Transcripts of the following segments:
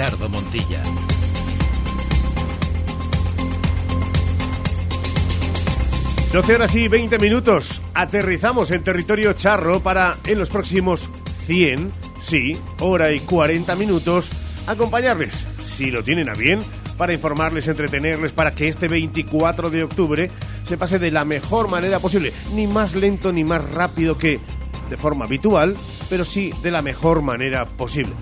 Ricardo Montilla. Doce horas y 20 minutos. Aterrizamos en territorio charro para en los próximos 100, sí, hora y 40 minutos, acompañarles, si lo tienen a bien, para informarles, entretenerles, para que este 24 de octubre se pase de la mejor manera posible. Ni más lento ni más rápido que de forma habitual, pero sí de la mejor manera posible.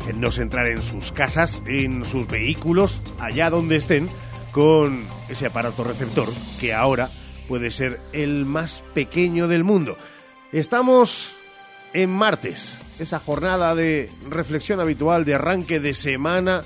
Déjennos entrar en sus casas, en sus vehículos, allá donde estén, con ese aparato receptor que ahora puede ser el más pequeño del mundo. Estamos en martes, esa jornada de reflexión habitual de arranque de semana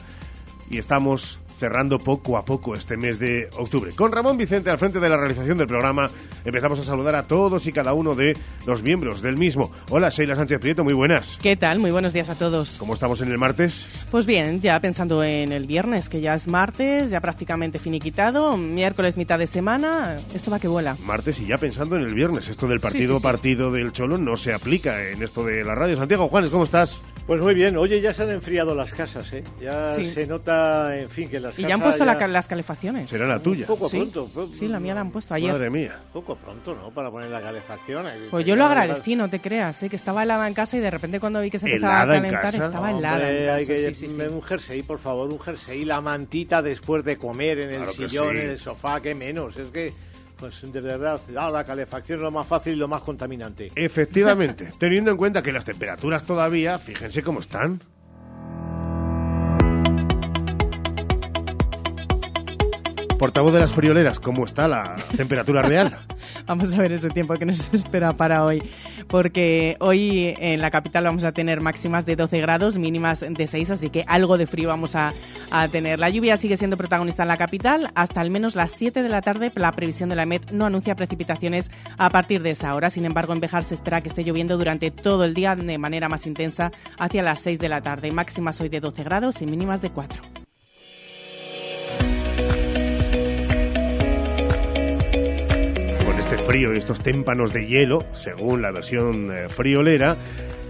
y estamos cerrando poco a poco este mes de octubre. Con Ramón Vicente al frente de la realización del programa, empezamos a saludar a todos y cada uno de los miembros del mismo. Hola, Sheila Sánchez Prieto, muy buenas. ¿Qué tal? Muy buenos días a todos. ¿Cómo estamos en el martes? Pues bien, ya pensando en el viernes, que ya es martes, ya prácticamente finiquitado, miércoles mitad de semana, esto va que vuela. Martes y ya pensando en el viernes, esto del partido partido del Cholo no se aplica en esto de la radio. Santiago Juanes, ¿cómo estás? Pues muy bien, oye, ya se han enfriado las casas, ¿eh? Ya se nota, en fin, que las y ya han puesto las calefacciones. Será la tuya. poco ¿Sí? pronto. Sí, la mía la han puesto ayer. Madre mía. Poco pronto, ¿no? Para poner la calefacción. Pues yo lo agradecí, no te creas, ¿eh? que estaba helada en casa y de repente cuando vi que se empezaba a calentar estaba helada. en casa. Hay que sí, un jersey, por favor, un jersey, la mantita después de comer en el sillón, en el sofá, que menos. Es que pues de verdad, ah, la calefacción es lo más fácil y lo más contaminante. Efectivamente, teniendo en cuenta que las temperaturas todavía, fíjense cómo están. Portavoz de las frioleras, ¿cómo está la temperatura real? vamos a ver ese tiempo que nos espera para hoy, porque hoy en la capital vamos a tener máximas de 12 grados, mínimas de 6, así que algo de frío vamos a, tener. La lluvia sigue siendo protagonista en la capital, hasta al menos las 7 de la tarde la previsión de la EMET no anuncia precipitaciones a partir de esa hora, sin embargo en Bejar se espera que esté lloviendo durante todo el día de manera más intensa hacia las 6 de la tarde, máximas hoy de 12 grados y mínimas de 4. Frío y estos témpanos de hielo, según la versión eh, friolera,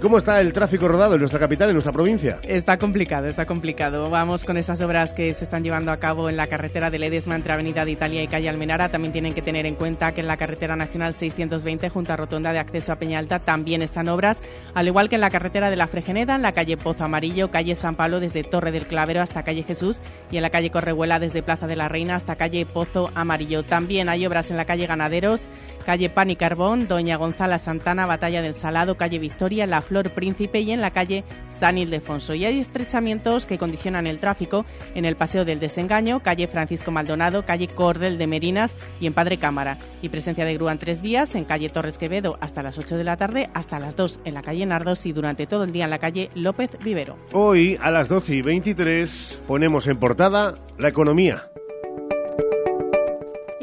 ¿Cómo está el tráfico rodado en nuestra capital, en nuestra provincia? Está complicado, está complicado. Vamos con esas obras que se están llevando a cabo en la carretera de Ledesma entre Avenida de Italia y Calle Almenara. También tienen que tener en cuenta que en la carretera nacional 620 junto a Rotonda de acceso a Peñalta también están obras, al igual que en la carretera de la Fregeneda, en la calle Pozo Amarillo, calle San Pablo desde Torre del Clavero hasta calle Jesús y en la calle Correhuela desde Plaza de la Reina hasta calle Pozo Amarillo. También hay obras en la calle Ganaderos, calle Pan y Carbón, Doña Gonzala Santana, Batalla del Salado, calle Victoria, La Flor Príncipe y en la calle San Ildefonso. Y hay estrechamientos que condicionan el tráfico en el Paseo del Desengaño, calle Francisco Maldonado, calle Cordel de Merinas y en Padre Cámara. Y presencia de grúa en tres vías, en calle Torres Quevedo hasta las 8 de la tarde, hasta las 2 en la calle Nardos y durante todo el día en la calle López Vivero. Hoy a las 12 y 23 ponemos en portada la economía.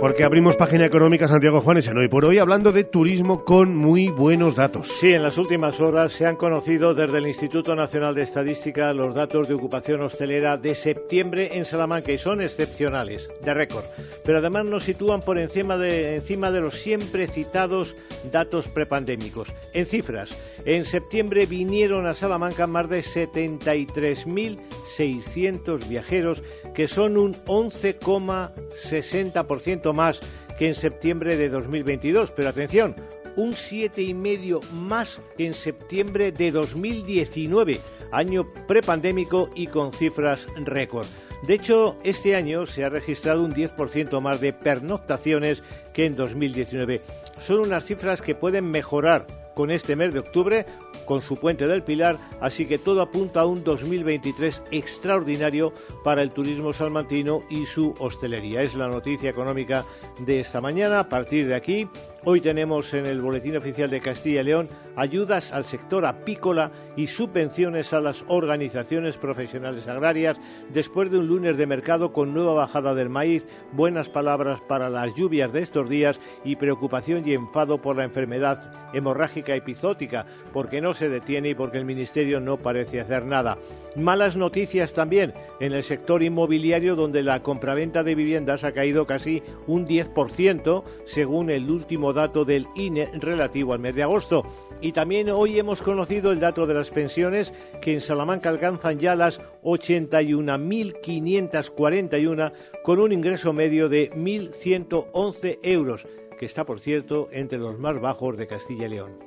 Porque abrimos página económica Santiago Juanes en hoy por hoy hablando de turismo con muy buenos datos. Sí, en las últimas horas se han conocido desde el Instituto Nacional de Estadística los datos de ocupación hostelera de septiembre en Salamanca y son excepcionales, de récord. Pero además nos sitúan por encima de, encima de los siempre citados datos prepandémicos. En cifras, en septiembre vinieron a Salamanca más de 73.600 viajeros, que son un 11,60% más que en septiembre de 2022. Pero atención, un 7,5% más que en septiembre de 2019, año prepandémico y con cifras récord. De hecho, este año se ha registrado un 10% más de pernoctaciones que en 2019. Son unas cifras que pueden mejorar con este mes de octubre con su puente del Pilar, así que todo apunta a un 2023 extraordinario para el turismo salmantino y su hostelería. Es la noticia económica de esta mañana. A partir de aquí, hoy tenemos en el Boletín Oficial de Castilla y León ayudas al sector apícola y subvenciones a las organizaciones profesionales agrarias después de un lunes de mercado con nueva bajada del maíz, buenas palabras para las lluvias de estos días y preocupación y enfado por la enfermedad hemorrágica epizótica, porque no se detiene y porque el Ministerio no parece hacer nada. Malas noticias también en el sector inmobiliario donde la compraventa de viviendas ha caído casi un 10% según el último dato del INE relativo al mes de agosto. Y también hoy hemos conocido el dato de las pensiones que en Salamanca alcanzan ya las 81.541 con un ingreso medio de 1.111 euros, que está, por cierto, entre los más bajos de Castilla y León.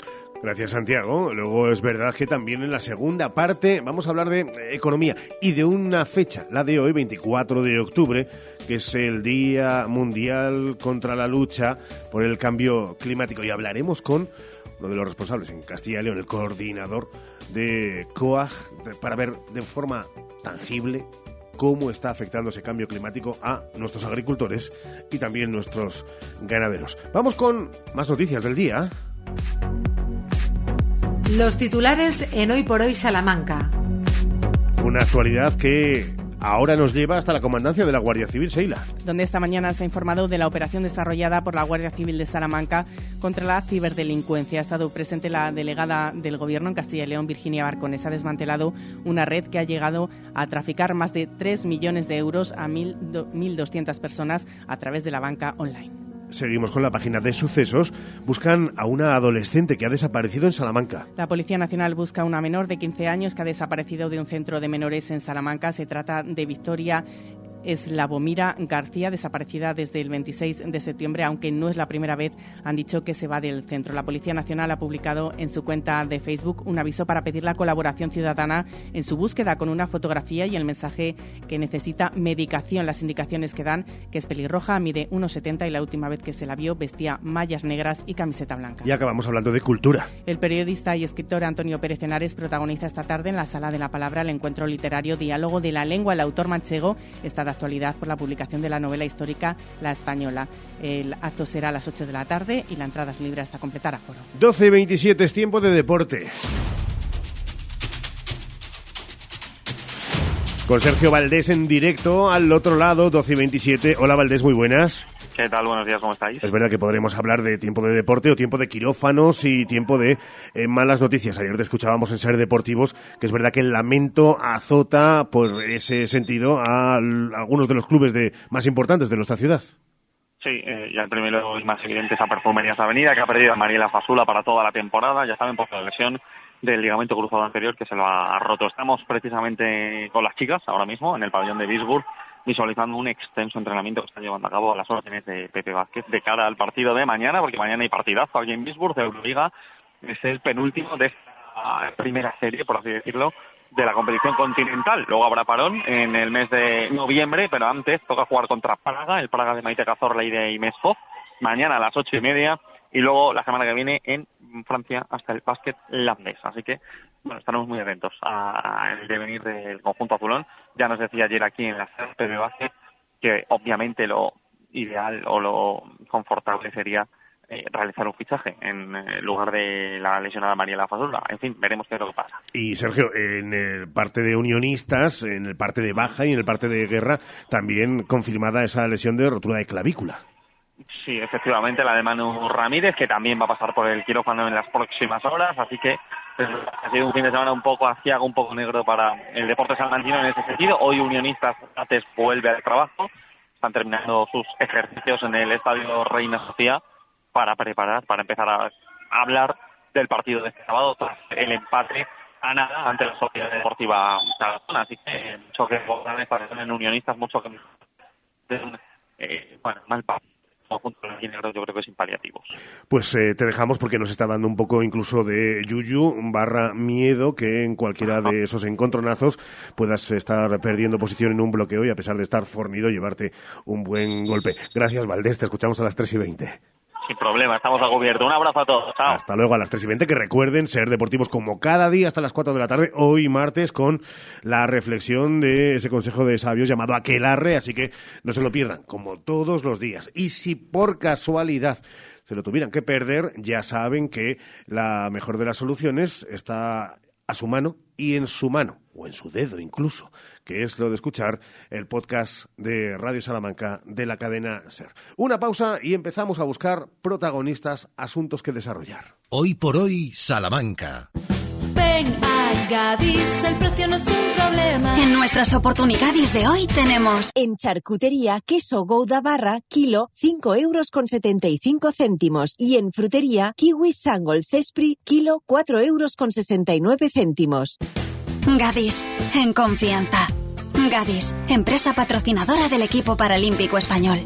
Gracias, Santiago. Luego es verdad que también en la segunda parte vamos a hablar de economía y de una fecha, la de hoy, 24 de octubre, que es el Día Mundial contra la Lucha por el Cambio Climático. Y hablaremos con uno de los responsables en Castilla y León, el coordinador de COAG, para ver de forma tangible cómo está afectando ese cambio climático a nuestros agricultores y también nuestros ganaderos. Vamos con más noticias del día. Los titulares en Hoy por Hoy Salamanca. Una actualidad que ahora nos lleva hasta la comandancia de la Guardia Civil, Seila. Donde esta mañana se ha informado de la operación desarrollada por la Guardia Civil de Salamanca contra la ciberdelincuencia. Ha estado presente la delegada del Gobierno en Castilla y León, Virginia Barcones. Ha desmantelado una red que ha llegado a traficar más de 3 millones de euros a 1.200 personas a través de la banca online. Seguimos con la página de sucesos. Buscan a una adolescente que ha desaparecido en Salamanca. La Policía Nacional busca a una menor de 15 años que ha desaparecido de un centro de menores en Salamanca. Se trata de Victoria es la Bomira García, desaparecida desde el 26 de septiembre, aunque no es la primera vez, han dicho que se va del centro. La Policía Nacional ha publicado en su cuenta de Facebook un aviso para pedir la colaboración ciudadana en su búsqueda con una fotografía y el mensaje que necesita medicación. Las indicaciones que dan, que es pelirroja, mide 1,70 y la última vez que se la vio vestía mallas negras y camiseta blanca. Y acabamos hablando de cultura. El periodista y escritor Antonio Pérez Henares protagoniza esta tarde en la Sala de la Palabra el encuentro literario Diálogo de la Lengua. El autor manchego está actualidad por la publicación de la novela histórica La Española. El acto será a las 8 de la tarde y la entrada es libre hasta completar aforo. 12 y 27 es tiempo de deporte. Con Sergio Valdés en directo al otro lado, 12 y 27. Hola Valdés, muy buenas. ¿Qué tal? Buenos días, ¿cómo estáis? Es verdad que podremos hablar de tiempo de deporte o tiempo de quirófanos y tiempo de eh, malas noticias. Ayer te escuchábamos en Ser Deportivos que es verdad que el lamento azota por ese sentido a algunos de los clubes de más importantes de nuestra ciudad. Sí, eh, ya el primero y más evidente es a Perfumerías Avenida, que ha perdido a Mariela Fasula para toda la temporada. Ya saben, por la lesión del ligamento cruzado anterior que se lo ha roto. Estamos precisamente con las chicas ahora mismo en el pabellón de Bisburg visualizando un extenso entrenamiento que está llevando a cabo a las órdenes de Pepe Vázquez de cara al partido de mañana, porque mañana hay partidazo aquí en Bisburg de Euroliga. Es el penúltimo de esta primera serie, por así decirlo, de la competición continental. Luego habrá parón en el mes de noviembre, pero antes toca jugar contra Praga, el Praga de Maite Cazorla y de Inés mañana a las ocho y media y luego la semana que viene en Francia hasta el básquet landés. Así que, bueno, estaremos muy atentos al devenir del conjunto azulón. Ya nos decía ayer aquí en la de básquet que obviamente lo ideal o lo confortable sería eh, realizar un fichaje en eh, lugar de la lesionada Mariela Fasola. En fin, veremos qué es lo que pasa. Y Sergio, en el parte de unionistas, en el parte de baja y en el parte de guerra, también confirmada esa lesión de rotura de clavícula. Sí, efectivamente, la de Manu Ramírez, que también va a pasar por el quirófano en las próximas horas, así que pues, ha sido un fin de semana un poco aciago, un poco negro para el deporte salmantino en ese sentido. Hoy Unionistas antes vuelve al trabajo, están terminando sus ejercicios en el Estadio Reina Sofía para preparar, para empezar a hablar del partido de este sábado tras el empate a nada ante la Sociedad Deportiva Tarazona. Así que mucho que en Unionistas, mucho que... Eh, bueno, mal partido yo creo que sin paliativos. Pues eh, te dejamos porque nos está dando un poco incluso de yuyu barra miedo que en cualquiera de esos encontronazos puedas estar perdiendo posición en un bloqueo y a pesar de estar fornido llevarte un buen golpe. Gracias Valdés, te escuchamos a las 3 y 20. Sin problema, estamos a. Un abrazo a todos. Hasta luego a las 3 y 20. Que recuerden ser deportivos como cada día hasta las 4 de la tarde, hoy martes, con la reflexión de ese consejo de sabios llamado Aquelarre. Así que no se lo pierdan, como todos los días. Y si por casualidad se lo tuvieran que perder, ya saben que la mejor de las soluciones está a su mano y en su mano, o en su dedo incluso, que es lo de escuchar el podcast de Radio Salamanca de la cadena Ser. Una pausa y empezamos a buscar protagonistas, asuntos que desarrollar. Hoy por hoy, Salamanca. Ven a Gadis, el precio no es un problema. En nuestras oportunidades de hoy tenemos... En charcutería, queso Gouda barra, kilo, 5 euros con 75 céntimos. Y en frutería, kiwi sangol cespri, kilo, 4 euros con 69 céntimos. Gadis, en confianza. Gadis, empresa patrocinadora del equipo paralímpico español.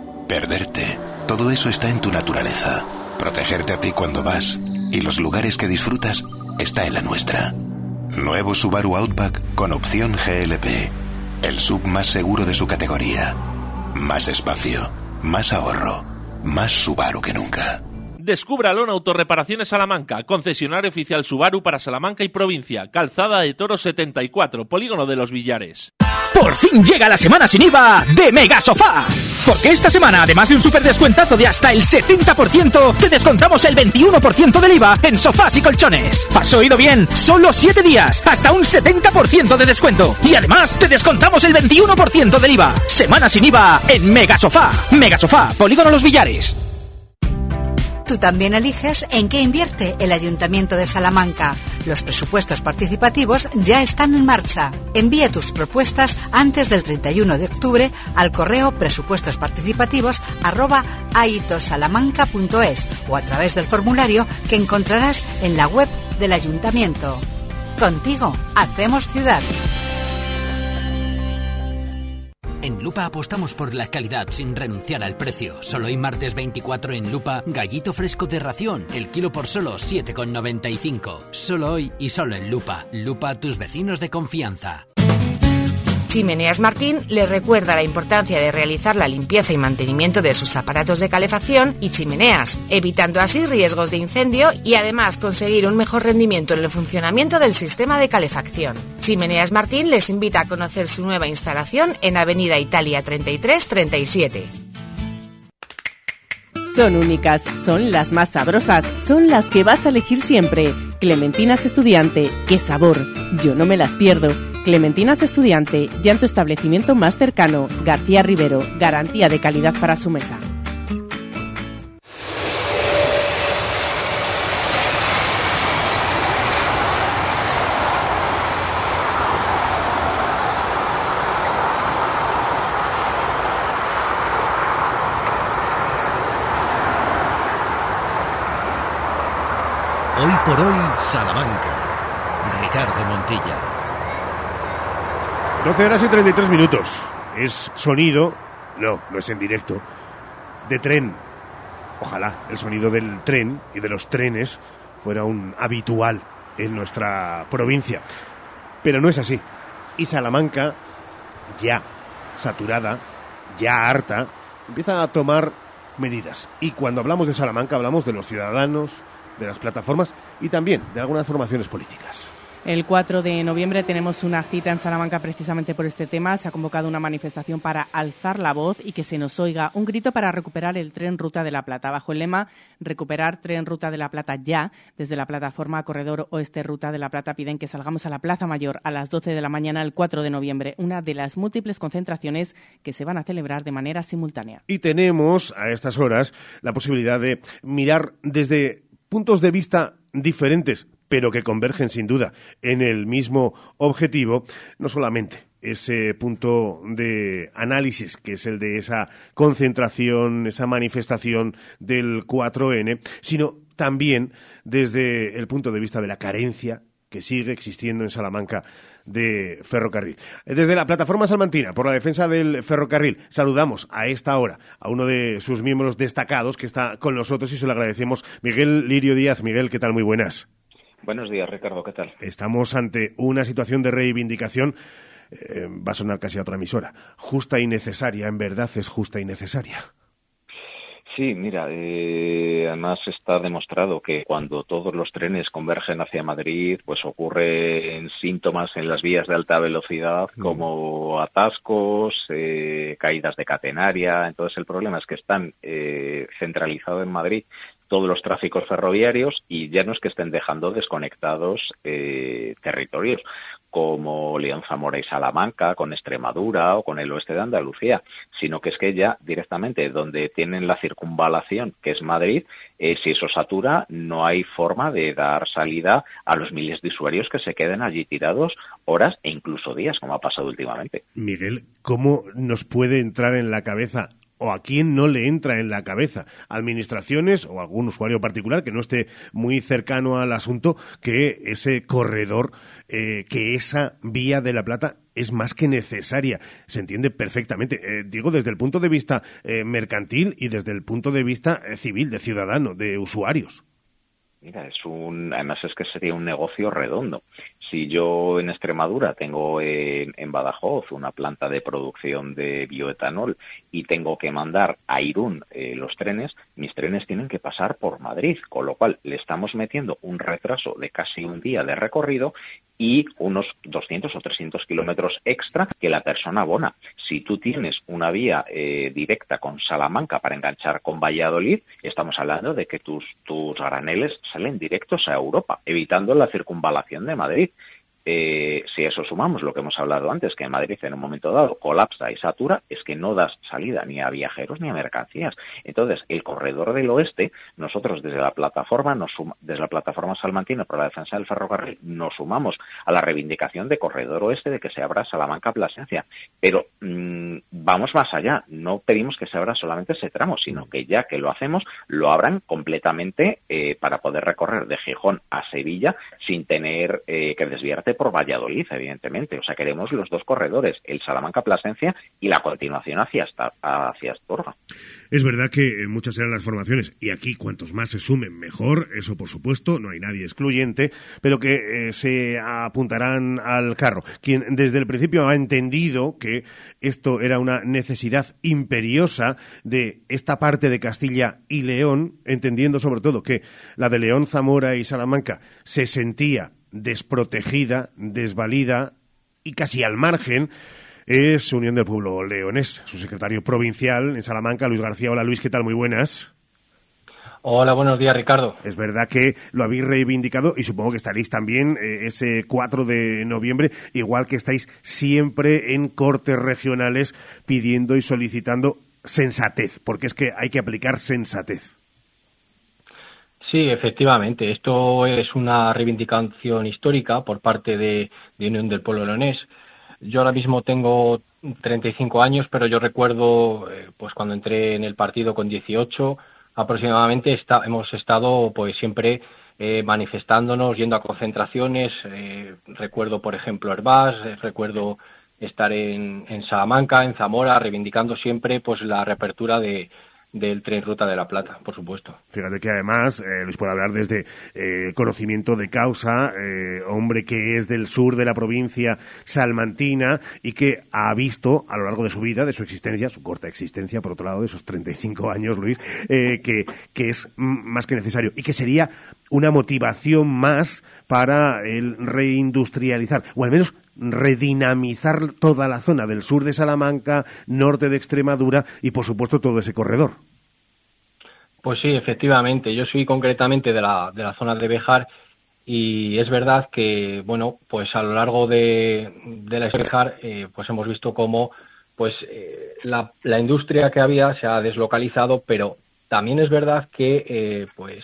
perderte todo eso está en tu naturaleza. Protegerte a ti cuando vas y los lugares que disfrutas está en la nuestra. Nuevo Subaru Outback con opción GLP. El sub más seguro de su categoría. Más espacio, más ahorro, más Subaru que nunca. Descúbralo en Autorreparaciones Salamanca, concesionario oficial Subaru para Salamanca y provincia, Calzada de Toro 74, Polígono de los Villares. Por fin llega la semana sin IVA de Mega Sofá. Porque esta semana, además de un super descuentazo de hasta el 70%, te descontamos el 21% del IVA en sofás y colchones. ¿Has oído bien? Solo 7 días, hasta un 70% de descuento. Y además, te descontamos el 21% del IVA. Semana sin IVA en Mega Sofá. Mega Sofá, Polígono Los Villares. Tú también eliges en qué invierte el Ayuntamiento de Salamanca. Los presupuestos participativos ya están en marcha. Envía tus propuestas antes del 31 de octubre al correo presupuestosparticipativos@aitosalamanca.es o a través del formulario que encontrarás en la web del Ayuntamiento. Contigo, hacemos ciudad. En Lupa apostamos por la calidad sin renunciar al precio. Solo hoy martes 24 en Lupa, gallito fresco de ración, el kilo por solo 7,95. Solo hoy y solo en Lupa. Lupa, tus vecinos de confianza. Chimeneas Martín les recuerda la importancia de realizar la limpieza y mantenimiento de sus aparatos de calefacción y chimeneas, evitando así riesgos de incendio y además conseguir un mejor rendimiento en el funcionamiento del sistema de calefacción. Chimeneas Martín les invita a conocer su nueva instalación en Avenida Italia 3337. Son únicas, son las más sabrosas, son las que vas a elegir siempre. Clementinas Estudiante, qué sabor, yo no me las pierdo. Clementinas Estudiante, ya en tu establecimiento más cercano, García Rivero, garantía de calidad para su mesa. Hoy por hoy, Salamanca. Ricardo Montilla. 12 horas y 33 minutos. Es sonido, no, no es en directo, de tren. Ojalá el sonido del tren y de los trenes fuera un habitual en nuestra provincia. Pero no es así. Y Salamanca, ya saturada, ya harta, empieza a tomar medidas. Y cuando hablamos de Salamanca hablamos de los ciudadanos, de las plataformas y también de algunas formaciones políticas. El 4 de noviembre tenemos una cita en Salamanca precisamente por este tema. Se ha convocado una manifestación para alzar la voz y que se nos oiga un grito para recuperar el tren Ruta de la Plata. Bajo el lema Recuperar tren Ruta de la Plata ya, desde la plataforma Corredor Oeste Ruta de la Plata piden que salgamos a la Plaza Mayor a las 12 de la mañana el 4 de noviembre, una de las múltiples concentraciones que se van a celebrar de manera simultánea. Y tenemos a estas horas la posibilidad de mirar desde puntos de vista diferentes, pero que convergen sin duda en el mismo objetivo, no solamente ese punto de análisis que es el de esa concentración, esa manifestación del 4N, sino también desde el punto de vista de la carencia que sigue existiendo en Salamanca de ferrocarril. Desde la plataforma salmantina por la defensa del ferrocarril, saludamos a esta hora a uno de sus miembros destacados que está con nosotros y se lo agradecemos, Miguel Lirio Díaz. Miguel, ¿qué tal? Muy buenas. Buenos días, Ricardo, ¿qué tal? Estamos ante una situación de reivindicación, eh, va a sonar casi a otra emisora, justa y necesaria, en verdad es justa y necesaria. Sí, mira, eh, además está demostrado que cuando todos los trenes convergen hacia Madrid, pues ocurren síntomas en las vías de alta velocidad Mm. como atascos, eh, caídas de catenaria. Entonces el problema es que están eh, centralizados en Madrid todos los tráficos ferroviarios y ya no es que estén dejando desconectados eh, territorios como León, Zamora y Salamanca, con Extremadura o con el oeste de Andalucía, sino que es que ya directamente donde tienen la circunvalación, que es Madrid, eh, si eso satura, no hay forma de dar salida a los miles de usuarios que se queden allí tirados horas e incluso días, como ha pasado últimamente. Miguel, ¿cómo nos puede entrar en la cabeza o a quién no le entra en la cabeza, administraciones o algún usuario particular que no esté muy cercano al asunto, que ese corredor, eh, que esa vía de la Plata es más que necesaria. Se entiende perfectamente. Eh, digo, desde el punto de vista eh, mercantil y desde el punto de vista eh, civil, de ciudadano, de usuarios. Mira, es un, además es que sería un negocio redondo. Si yo en Extremadura tengo en, Badajoz una planta de producción de bioetanol y tengo que mandar a Irún eh, los trenes, mis trenes tienen que pasar por Madrid, con lo cual le estamos metiendo un retraso de casi un día de recorrido y unos 200 o 300 kilómetros extra que la persona abona. Si tú tienes una vía eh, directa con Salamanca para enganchar con Valladolid, estamos hablando de que tus, tus graneles salen directos a Europa, evitando la circunvalación de Madrid. Eh, si eso sumamos lo que hemos hablado antes, que Madrid en un momento dado colapsa y satura, es que no das salida ni a viajeros ni a mercancías. Entonces, el corredor del oeste, nosotros desde la plataforma, nos suma, desde la plataforma salmantina por la defensa del ferrocarril, nos sumamos a la reivindicación de corredor oeste de que se abra Salamanca-Plasencia. Pero mmm, vamos más allá, no pedimos que se abra solamente ese tramo, sino que ya que lo hacemos, lo abran completamente eh, para poder recorrer de Gijón a Sevilla sin tener eh, que desviarte por Valladolid, evidentemente. O sea, queremos los dos corredores, el Salamanca-Plasencia y la continuación hacia, hacia Astorga. Es verdad que muchas eran las formaciones y aquí cuantos más se sumen mejor, eso por supuesto, no hay nadie excluyente, pero que eh, se apuntarán al carro. Quien desde el principio ha entendido que esto era una necesidad imperiosa de esta parte de Castilla y León, entendiendo sobre todo que la de León, Zamora y Salamanca se sentía desprotegida, desvalida y casi al margen, es Unión del Pueblo Leonés, su secretario provincial en Salamanca, Luis García. Hola Luis, ¿qué tal? Muy buenas. Hola, buenos días, Ricardo. Es verdad que lo habéis reivindicado y supongo que estaréis también eh, ese 4 de noviembre, igual que estáis siempre en cortes regionales pidiendo y solicitando sensatez, porque es que hay que aplicar sensatez. Sí, efectivamente. Esto es una reivindicación histórica por parte de, Unión del Pueblo Leonés. Yo ahora mismo tengo 35 años, pero yo recuerdo, eh, pues cuando entré en el partido con 18 aproximadamente, hemos estado pues siempre eh, manifestándonos, yendo a concentraciones. Eh, recuerdo, por ejemplo, Herbás, recuerdo estar en, en Salamanca, en Zamora, reivindicando siempre pues la reapertura de, del tren Ruta de la Plata, por supuesto. Fíjate que además eh, les puedo hablar desde eh, conocimiento de causa, eh, hombre que es del sur de la provincia salmantina y que ha visto a lo largo de su vida, de su existencia, su corta existencia, por otro lado, de esos 35 años, Luis, que, que es más que necesario y que sería una motivación más para el reindustrializar, o al menos redinamizar toda la zona del sur de Salamanca, norte de Extremadura y, por supuesto, todo ese corredor. Pues sí, efectivamente. Yo soy concretamente de la, de la zona de Bejar y es verdad que, bueno, pues a lo largo de, de la Bejar, eh, pues hemos visto cómo pues eh, la, la, industria que había se ha deslocalizado, pero también es verdad que, eh, pues,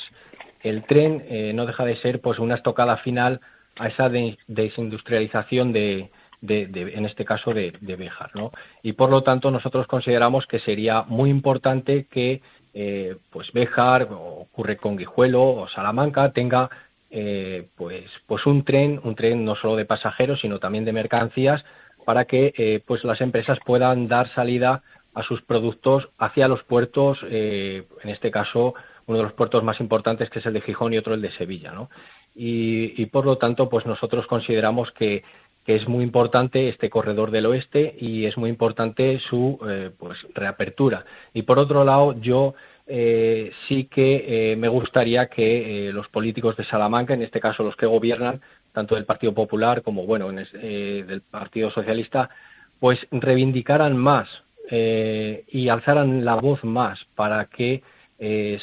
el tren no deja de ser, pues, una estocada final a esa de, desindustrialización de, de, en este caso de, de Béjar, ¿no? Y por lo tanto nosotros consideramos que sería muy importante que eh, pues Béjar, ocurre con Guijuelo o Salamanca, tenga eh, pues, pues un tren, un tren no solo de pasajeros, sino también de mercancías, para que eh, pues las empresas puedan dar salida a sus productos hacia los puertos, en este caso uno de los puertos más importantes que es el de Gijón y otro el de Sevilla, ¿no? Y, por lo tanto, pues nosotros consideramos que, es muy importante este corredor del oeste y es muy importante su eh, pues reapertura. Y por otro lado, yo eh, sí que me gustaría que los políticos de Salamanca, en este caso los que gobiernan, tanto del Partido Popular como bueno del Partido Socialista, pues reivindicaran más y alzaran la voz más para que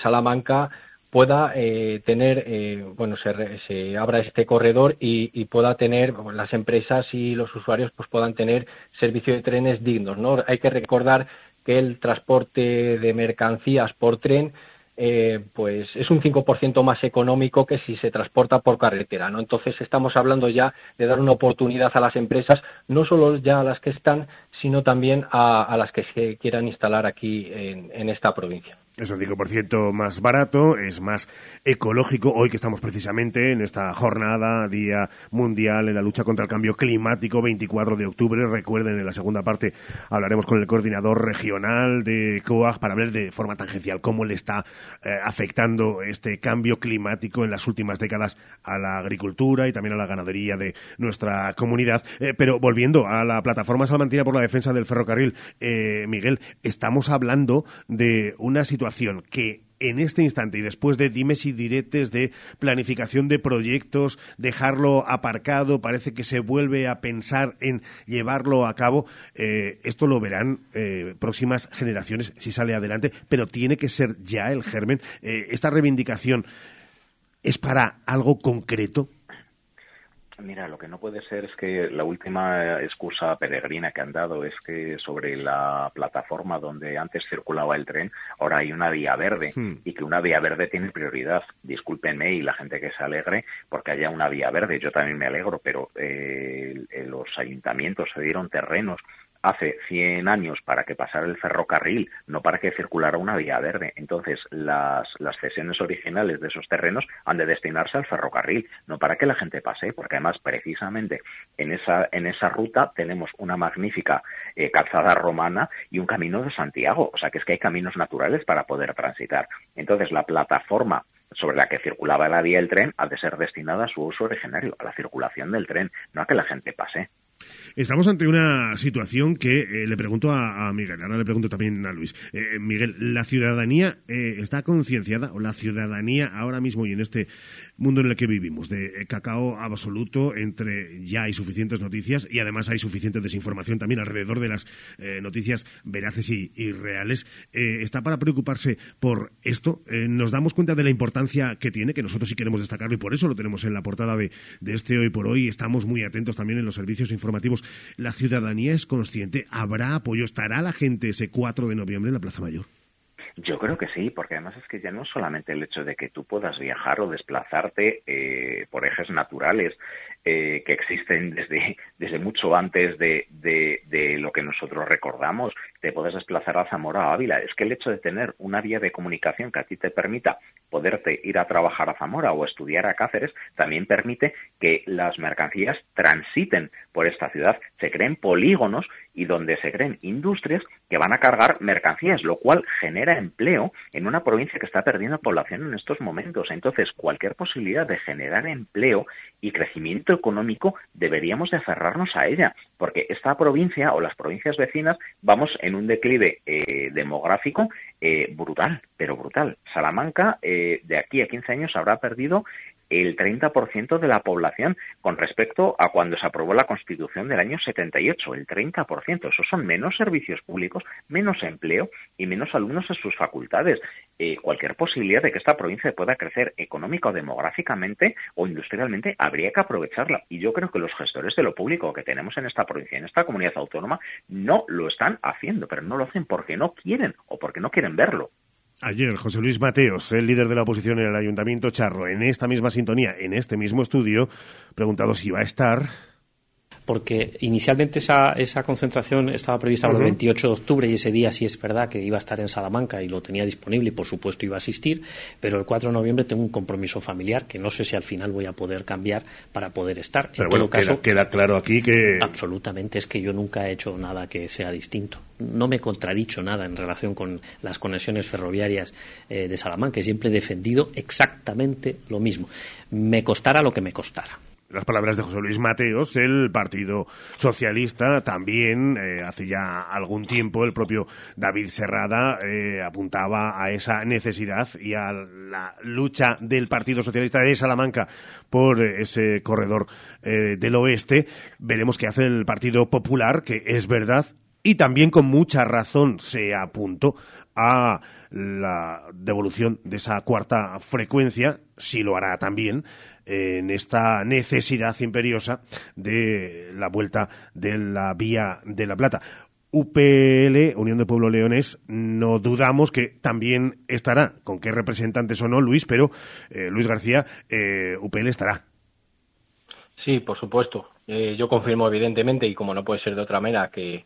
Salamanca pueda eh, tener, eh, bueno, se, abra este corredor y, pueda tener, las empresas y los usuarios pues puedan tener servicio de trenes dignos, ¿no? Hay que recordar que el transporte de mercancías por tren eh, pues es un 5% más económico que si se transporta por carretera, ¿no? Entonces estamos hablando ya de dar una oportunidad a las empresas, no solo ya a las que están, sino también a, las que se quieran instalar aquí en esta provincia es un 5% más barato, es más ecológico. Hoy que estamos precisamente en esta jornada, Día Mundial en la lucha contra el cambio climático, 24 de octubre. Recuerden, en la segunda parte hablaremos con el coordinador regional de COAG para ver de forma tangencial cómo le está eh, afectando este cambio climático en las últimas décadas a la agricultura y también a la ganadería de nuestra comunidad. Eh, pero volviendo a la plataforma salmantina por la defensa del ferrocarril, eh, Miguel, estamos hablando de una situación que en este instante y después de dimes y diretes de planificación de proyectos, dejarlo aparcado, parece que se vuelve a pensar en llevarlo a cabo. Eh, esto lo verán eh, próximas generaciones si sale adelante, pero tiene que ser ya el germen. Eh, esta reivindicación es para algo concreto. Mira, lo que no puede ser es que la última excusa peregrina que han dado es que sobre la plataforma donde antes circulaba el tren, ahora hay una vía verde hmm. y que una vía verde tiene prioridad. Discúlpenme y la gente que se alegre porque haya una vía verde. Yo también me alegro, pero eh, los ayuntamientos se dieron terrenos hace 100 años para que pasara el ferrocarril, no para que circulara una vía verde. Entonces, las, cesiones originales de esos terrenos han de destinarse al ferrocarril, no para que la gente pase, porque además, precisamente, en esa, en esa ruta tenemos una magnífica eh, calzada romana y un camino de Santiago. O sea, que es que hay caminos naturales para poder transitar. Entonces, la plataforma sobre la que circulaba la vía del tren ha de ser destinada a su uso originario, a la circulación del tren, no a que la gente pase. Estamos ante una situación que eh, le pregunto a, Miguel, ahora le pregunto también a Luis. Eh, Miguel, ¿la ciudadanía eh, está concienciada o la ciudadanía ahora mismo y en este mundo en el que vivimos de cacao absoluto entre ya hay suficientes noticias y además hay suficiente desinformación también alrededor de las noticias veraces y, reales? ¿Está para preocuparse por esto? ¿Nos damos cuenta de la importancia que tiene, que nosotros sí queremos destacarlo y por eso lo tenemos en la portada de, de este hoy por hoy? Estamos muy atentos también en los servicios informativos ¿La ciudadanía es consciente? ¿Habrá apoyo? ¿Estará la gente ese 4 de noviembre en la Plaza Mayor? Yo creo que sí, porque además es que ya no solamente el hecho de que tú puedas viajar o desplazarte eh, por ejes naturales eh, que existen desde, desde mucho antes de, de, lo que nosotros recordamos, te puedes desplazar a Zamora o Ávila. Es que el hecho de tener una vía de comunicación que a ti te permita poderte ir a trabajar a Zamora o estudiar a Cáceres, también permite que las mercancías transiten por esta ciudad. Se creen polígonos y donde se creen industrias que van a cargar mercancías, lo cual genera empleo en una provincia que está perdiendo población en estos momentos. Entonces, cualquier posibilidad de generar empleo y crecimiento económico deberíamos de aferrarnos a ella, porque esta provincia o las provincias vecinas vamos en un declive eh, demográfico eh, brutal, pero brutal. Salamanca eh, de aquí a 15 años habrá perdido el 30% de la población con respecto a cuando se aprobó la Constitución del año 78, el 30%. Esos son menos servicios públicos, menos empleo y menos alumnos en sus facultades. Cualquier posibilidad de que esta provincia pueda crecer económica demográficamente o industrialmente habría que Y yo creo que los gestores de lo público que tenemos en esta provincia, en esta comunidad autónoma, no lo están haciendo, pero no lo hacen porque no quieren o porque no quieren verlo. Ayer, José Luis Mateos, el líder de la oposición en el Ayuntamiento Charro, en esta misma sintonía, en este mismo estudio, preguntado si va a estar porque inicialmente esa, esa concentración estaba prevista para el 28 de octubre y ese día sí es verdad que iba a estar en Salamanca y lo tenía disponible y por supuesto iba a asistir, pero el 4 de noviembre tengo un compromiso familiar que no sé si al final voy a poder cambiar para poder estar. Pero bueno, caso, queda, claro aquí que... Absolutamente, es que yo nunca he hecho nada que sea distinto. No me he contradicho nada en relación con las conexiones ferroviarias eh, de Salamanca, siempre he defendido exactamente lo mismo. Me costara lo que me costara. Las palabras de José Luis Mateos, el Partido Socialista también, eh, hace ya algún tiempo, el propio David Serrada eh, apuntaba a esa necesidad y a la lucha del Partido Socialista de Salamanca por ese corredor eh, del oeste. Veremos qué hace el Partido Popular, que es verdad, y también con mucha razón se apuntó a la devolución de esa cuarta frecuencia, si lo hará también, en esta necesidad imperiosa de la vuelta de la vía de la Plata. UPL, Unión de Pueblo Leones, no dudamos que también estará, con qué representantes o no, Luis, pero eh, Luis García, eh, UPL estará. Sí, por supuesto. Eh, yo confirmo evidentemente, y como no puede ser de otra manera, que,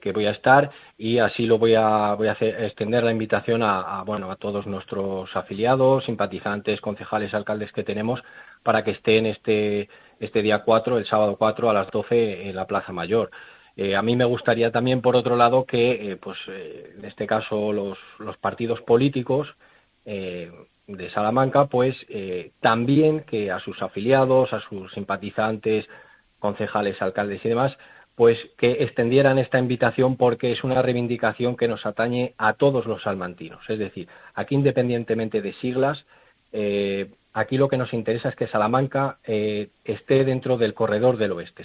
que voy a estar y así lo voy a, voy a hacer, extender la invitación a, bueno, a todos nuestros afiliados, simpatizantes, concejales, alcaldes que tenemos para que estén este, este día 4, el sábado 4 a las 12 en la Plaza Mayor. Eh, a mí me gustaría también, por otro lado, que, eh, pues, eh, en este caso, los, los partidos políticos de Salamanca, pues, también que a sus afiliados, a sus simpatizantes, concejales, alcaldes y demás, pues que extendieran esta invitación porque es una reivindicación que nos atañe a todos los salmantinos. Es decir, aquí independientemente de siglas, eh, aquí lo que nos interesa es que Salamanca eh, esté dentro del corredor del oeste.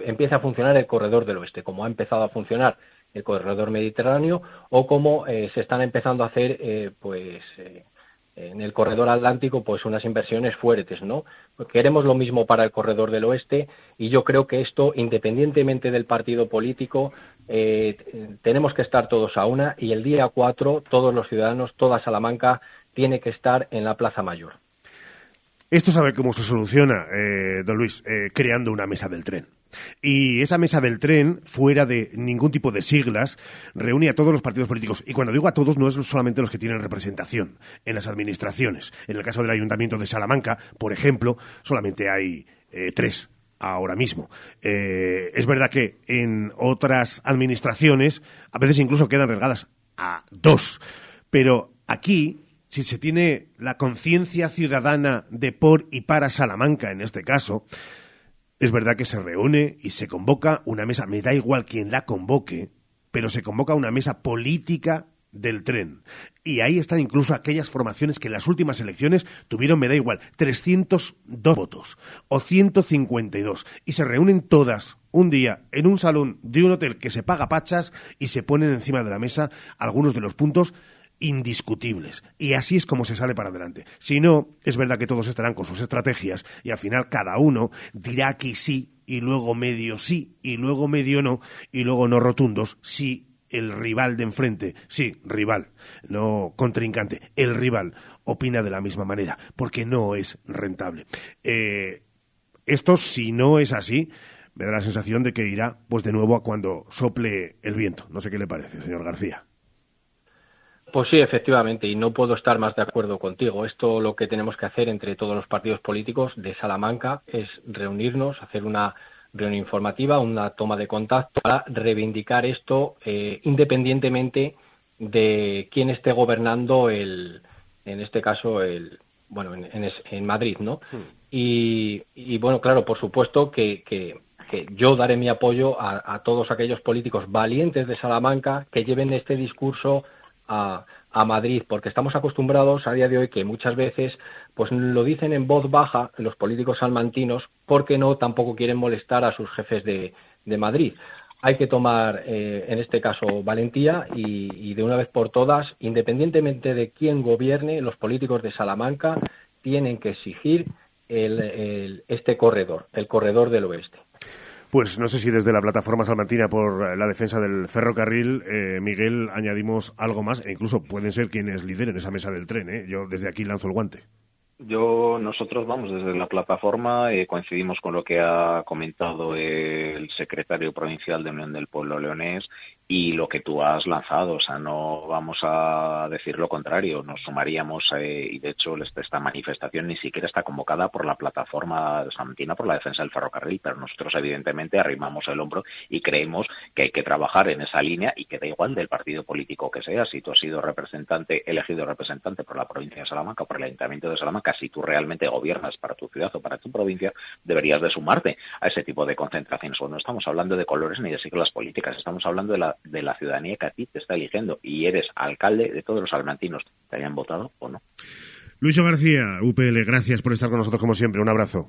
empiece a funcionar el corredor del oeste, como ha empezado a funcionar el corredor mediterráneo o como eh, se están empezando a hacer pues en el corredor atlántico pues unas inversiones fuertes, ¿no? Queremos lo mismo para el corredor del oeste y yo creo que esto, independientemente del partido político, eh, tenemos que estar todos a una y el día 4 todos los ciudadanos, toda Salamanca tiene que estar en la Plaza Mayor. Esto sabe cómo se soluciona, eh, don Luis, eh, creando una mesa del tren. Y esa mesa del tren, fuera de ningún tipo de siglas, reúne a todos los partidos políticos. Y cuando digo a todos, no es solamente los que tienen representación en las administraciones. En el caso del Ayuntamiento de Salamanca, por ejemplo, solamente hay eh, tres ahora mismo. Eh, es verdad que en otras administraciones a veces incluso quedan regadas a dos. Pero aquí si se tiene la conciencia ciudadana de por y para Salamanca, en este caso, es verdad que se reúne y se convoca una mesa, me da igual quién la convoque, pero se convoca una mesa política del tren. Y ahí están incluso aquellas formaciones que en las últimas elecciones tuvieron, me da igual, 302 votos o 152. Y se reúnen todas un día en un salón de un hotel que se paga pachas y se ponen encima de la mesa algunos de los puntos indiscutibles. Y así es como se sale para adelante. Si no, es verdad que todos estarán con sus estrategias y al final cada uno dirá que sí y luego medio sí y luego medio no y luego no rotundos si el rival de enfrente, sí, rival, no contrincante, el rival opina de la misma manera, porque no es rentable. Eh, esto, si no es así, me da la sensación de que irá, pues de nuevo a cuando sople el viento. No sé qué le parece, señor García. Pues sí, efectivamente, y no puedo estar más de acuerdo contigo. Esto lo que tenemos que hacer entre todos los partidos políticos de Salamanca es reunirnos, hacer una reunión informativa, una toma de contacto para reivindicar esto eh, independientemente de quién esté gobernando el, en este caso, el, bueno, en, Madrid, ¿no? Y, bueno, claro, por supuesto que, que, yo daré mi apoyo a todos aquellos políticos valientes de Salamanca que lleven este discurso a, Madrid, porque estamos acostumbrados a día de hoy que muchas veces pues lo dicen en voz baja los políticos salmantinos porque no tampoco quieren molestar a sus jefes de, Madrid. Hay que tomar, eh, en este caso, valentía y, de una vez por todas, independientemente de quién gobierne, los políticos de Salamanca tienen que exigir este corredor, el corredor del oeste. Pues no sé si desde la plataforma salmantina por la defensa del ferrocarril, eh, Miguel, añadimos algo más, e incluso pueden ser quienes lideren esa mesa del tren. ¿eh? Yo desde aquí lanzo el guante. Yo, nosotros vamos desde la plataforma, eh, coincidimos con lo que ha comentado el secretario provincial de Unión del Pueblo Leonés y lo que tú has lanzado, o sea, no vamos a decir lo contrario, nos sumaríamos eh, y de hecho esta manifestación ni siquiera está convocada por la plataforma samantina por la defensa del ferrocarril, pero nosotros evidentemente arrimamos el hombro y creemos que hay que trabajar en esa línea y que da igual del partido político que sea, si tú has sido representante, elegido representante por la provincia de Salamanca o por el ayuntamiento de Salamanca, si tú realmente gobiernas para tu ciudad o para tu provincia, deberías de sumarte a ese tipo de concentraciones. no estamos hablando de colores ni de siglas políticas, estamos hablando de la, de la ciudadanía que a ti te está eligiendo y eres alcalde de todos los salmantinos, te hayan votado o no. Luis García, UPL, gracias por estar con nosotros como siempre. Un abrazo.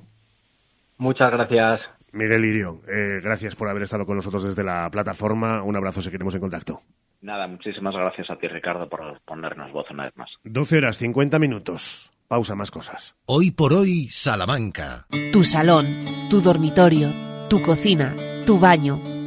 Muchas gracias. Miguel Irio, eh, gracias por haber estado con nosotros desde la plataforma. Un abrazo, seguiremos en contacto. Nada, muchísimas gracias a ti, Ricardo, por ponernos voz una vez más. 12 horas, 50 minutos. Pausa, más cosas. Hoy por hoy, Salamanca. Tu salón, tu dormitorio, tu cocina, tu baño,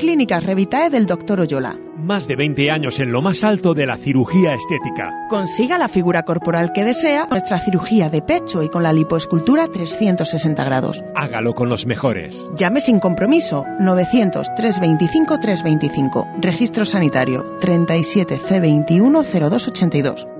Clínicas Revitae del Dr. Oyola. Más de 20 años en lo más alto de la cirugía estética. Consiga la figura corporal que desea, nuestra cirugía de pecho y con la lipoescultura 360 grados. Hágalo con los mejores. Llame sin compromiso 900 325 325. Registro sanitario 37 C21 0282.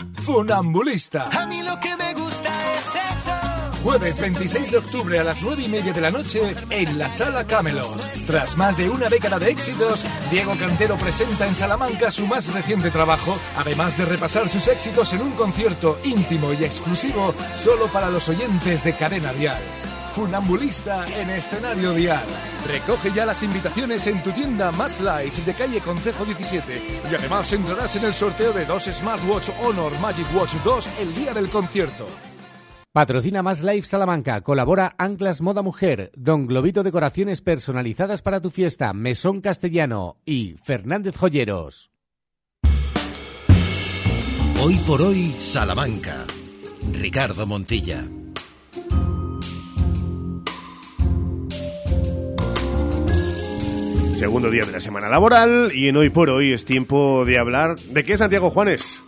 Funambulista. A mí lo que me gusta es eso. Jueves 26 de octubre a las 9 y media de la noche en la Sala Camelot. Tras más de una década de éxitos, Diego Cantero presenta en Salamanca su más reciente trabajo, además de repasar sus éxitos en un concierto íntimo y exclusivo solo para los oyentes de Cadena Vial. Funambulista en escenario dial. Recoge ya las invitaciones en tu tienda Más Life de calle Concejo 17 y además entrarás en el sorteo de dos Smartwatch Honor Magic Watch 2 el día del concierto. Patrocina Más Life Salamanca, colabora Anclas Moda Mujer, Don Globito Decoraciones personalizadas para tu fiesta, Mesón Castellano y Fernández Joyeros. Hoy por hoy, Salamanca. Ricardo Montilla. Segundo día de la semana laboral y en hoy por hoy es tiempo de hablar de qué Santiago Juanes.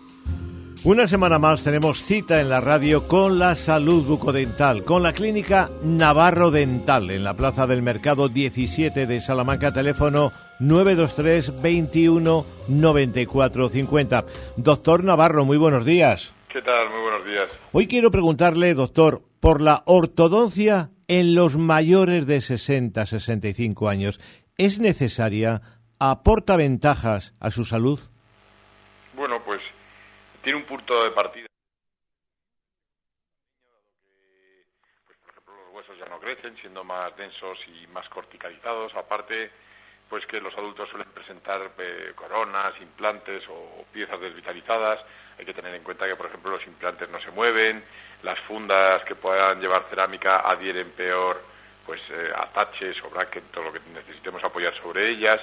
Una semana más tenemos cita en la radio con la salud bucodental, con la clínica Navarro Dental en la Plaza del Mercado 17 de Salamanca, teléfono 923 21 94 50. Doctor Navarro, muy buenos días. ¿Qué tal? Muy buenos días. Hoy quiero preguntarle, doctor, por la ortodoncia en los mayores de 60, 65 años es necesaria, aporta ventajas a su salud? Bueno, pues tiene un punto de partida. Pues, por ejemplo, los huesos ya no crecen, siendo más densos y más corticalizados. Aparte, pues que los adultos suelen presentar eh, coronas, implantes o piezas desvitalizadas. Hay que tener en cuenta que, por ejemplo, los implantes no se mueven, las fundas que puedan llevar cerámica adhieren peor pues eh, ataches o brackets, todo lo que necesitemos apoyar sobre ellas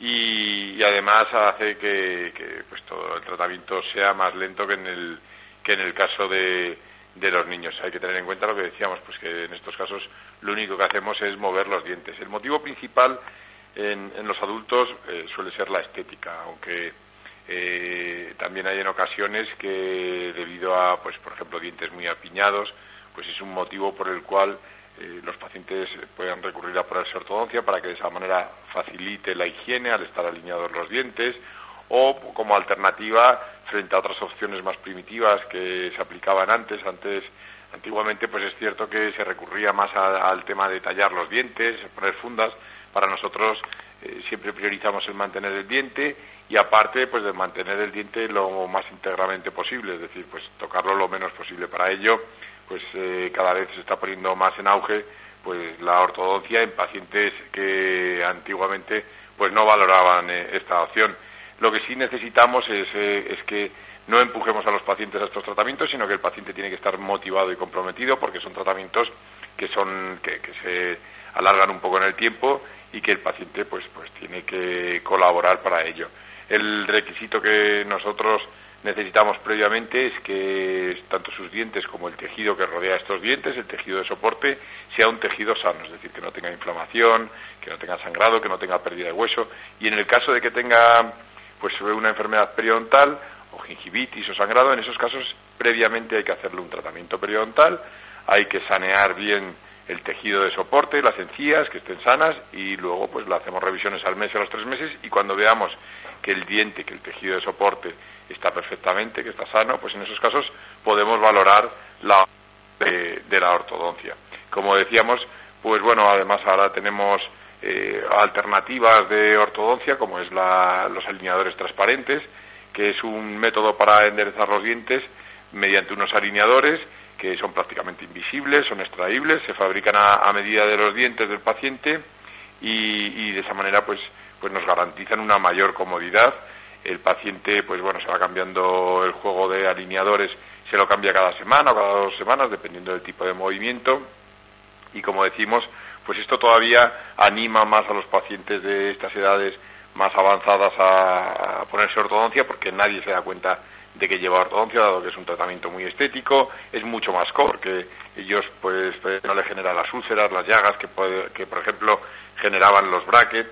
y, además hace que, pues todo el tratamiento sea más lento que en el que en el caso de, de los niños. Hay que tener en cuenta lo que decíamos, pues que en estos casos lo único que hacemos es mover los dientes. El motivo principal en, en los adultos eh, suele ser la estética, aunque Eh, también hay en ocasiones que debido a, pues, por ejemplo, dientes muy apiñados, pues es un motivo por el cual eh, los pacientes puedan recurrir a ponerse ortodoncia para que de esa manera facilite la higiene al estar alineados los dientes o como alternativa frente a otras opciones más primitivas que se aplicaban antes. Antes, antiguamente, pues es cierto que se recurría más al tema de tallar los dientes, poner fundas. Para nosotros eh, siempre priorizamos el mantener el diente y aparte, pues de mantener el diente lo más íntegramente posible, es decir, pues tocarlo lo menos posible. Para ello, pues eh, cada vez se está poniendo más en auge pues la ortodoncia en pacientes que antiguamente pues no valoraban eh, esta opción. Lo que sí necesitamos es, eh, es que no empujemos a los pacientes a estos tratamientos, sino que el paciente tiene que estar motivado y comprometido porque son tratamientos que son que, que se alargan un poco en el tiempo y que el paciente pues pues tiene que colaborar para ello. El requisito que nosotros necesitamos previamente es que tanto sus dientes como el tejido que rodea estos dientes, el tejido de soporte, sea un tejido sano, es decir, que no tenga inflamación, que no tenga sangrado, que no tenga pérdida de hueso. Y en el caso de que tenga pues una enfermedad periodontal o gingivitis o sangrado, en esos casos previamente hay que hacerle un tratamiento periodontal, hay que sanear bien el tejido de soporte, las encías, que estén sanas, y luego pues le hacemos revisiones al mes y a los tres meses, y cuando veamos que el diente, que el tejido de soporte está perfectamente, que está sano, pues en esos casos podemos valorar la de, la ortodoncia. Como decíamos, pues bueno, además ahora tenemos eh, alternativas de ortodoncia, como es la, los alineadores transparentes, que es un método para enderezar los dientes mediante unos alineadores que son prácticamente invisibles, son extraíbles, se fabrican a, a medida de los dientes del paciente y, y, de esa manera pues, pues nos garantizan una mayor comodidad. El paciente pues bueno se va cambiando el juego de alineadores, se lo cambia cada semana o cada dos semanas dependiendo del tipo de movimiento y como decimos pues esto todavía anima más a los pacientes de estas edades más avanzadas a, ponerse ortodoncia porque nadie se da cuenta de que lleva ortodoncia, dado que es un tratamiento muy estético, es mucho más cómodo, porque ellos pues no le generan las úlceras, las llagas que, puede, que por ejemplo generaban los brackets.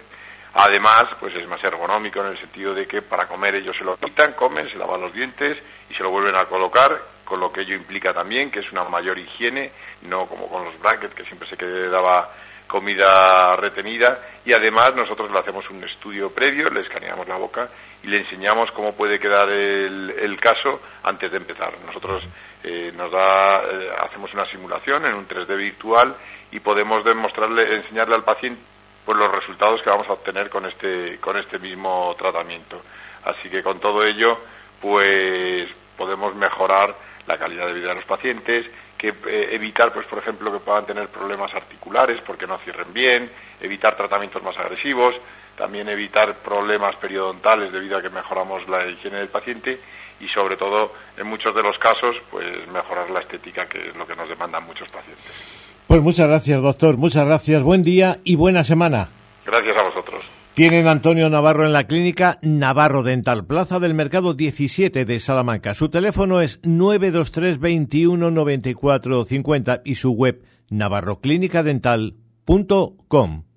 Además, pues es más ergonómico en el sentido de que para comer ellos se lo quitan, comen, se lavan los dientes y se lo vuelven a colocar, con lo que ello implica también que es una mayor higiene, no como con los brackets que siempre se quedaba comida retenida y además nosotros le hacemos un estudio previo, le escaneamos la boca y le enseñamos cómo puede quedar el, el caso antes de empezar. Nosotros eh, nos da, eh, hacemos una simulación en un 3D virtual y podemos demostrarle, enseñarle al paciente pues los resultados que vamos a obtener con este, con este mismo tratamiento. Así que con todo ello, pues podemos mejorar la calidad de vida de los pacientes, que eh, evitar, pues por ejemplo, que puedan tener problemas articulares porque no cierren bien, evitar tratamientos más agresivos, también evitar problemas periodontales debido a que mejoramos la higiene del paciente y sobre todo en muchos de los casos pues mejorar la estética que es lo que nos demandan muchos pacientes. Pues muchas gracias, doctor. Muchas gracias. Buen día y buena semana. Gracias a vosotros. Tienen Antonio Navarro en la clínica Navarro Dental, Plaza del Mercado 17 de Salamanca. Su teléfono es 923 21 94 50 y su web navarroclinicadental.com.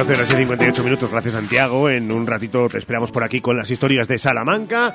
Doce horas y 58 minutos, gracias Santiago. En un ratito te esperamos por aquí con las historias de Salamanca.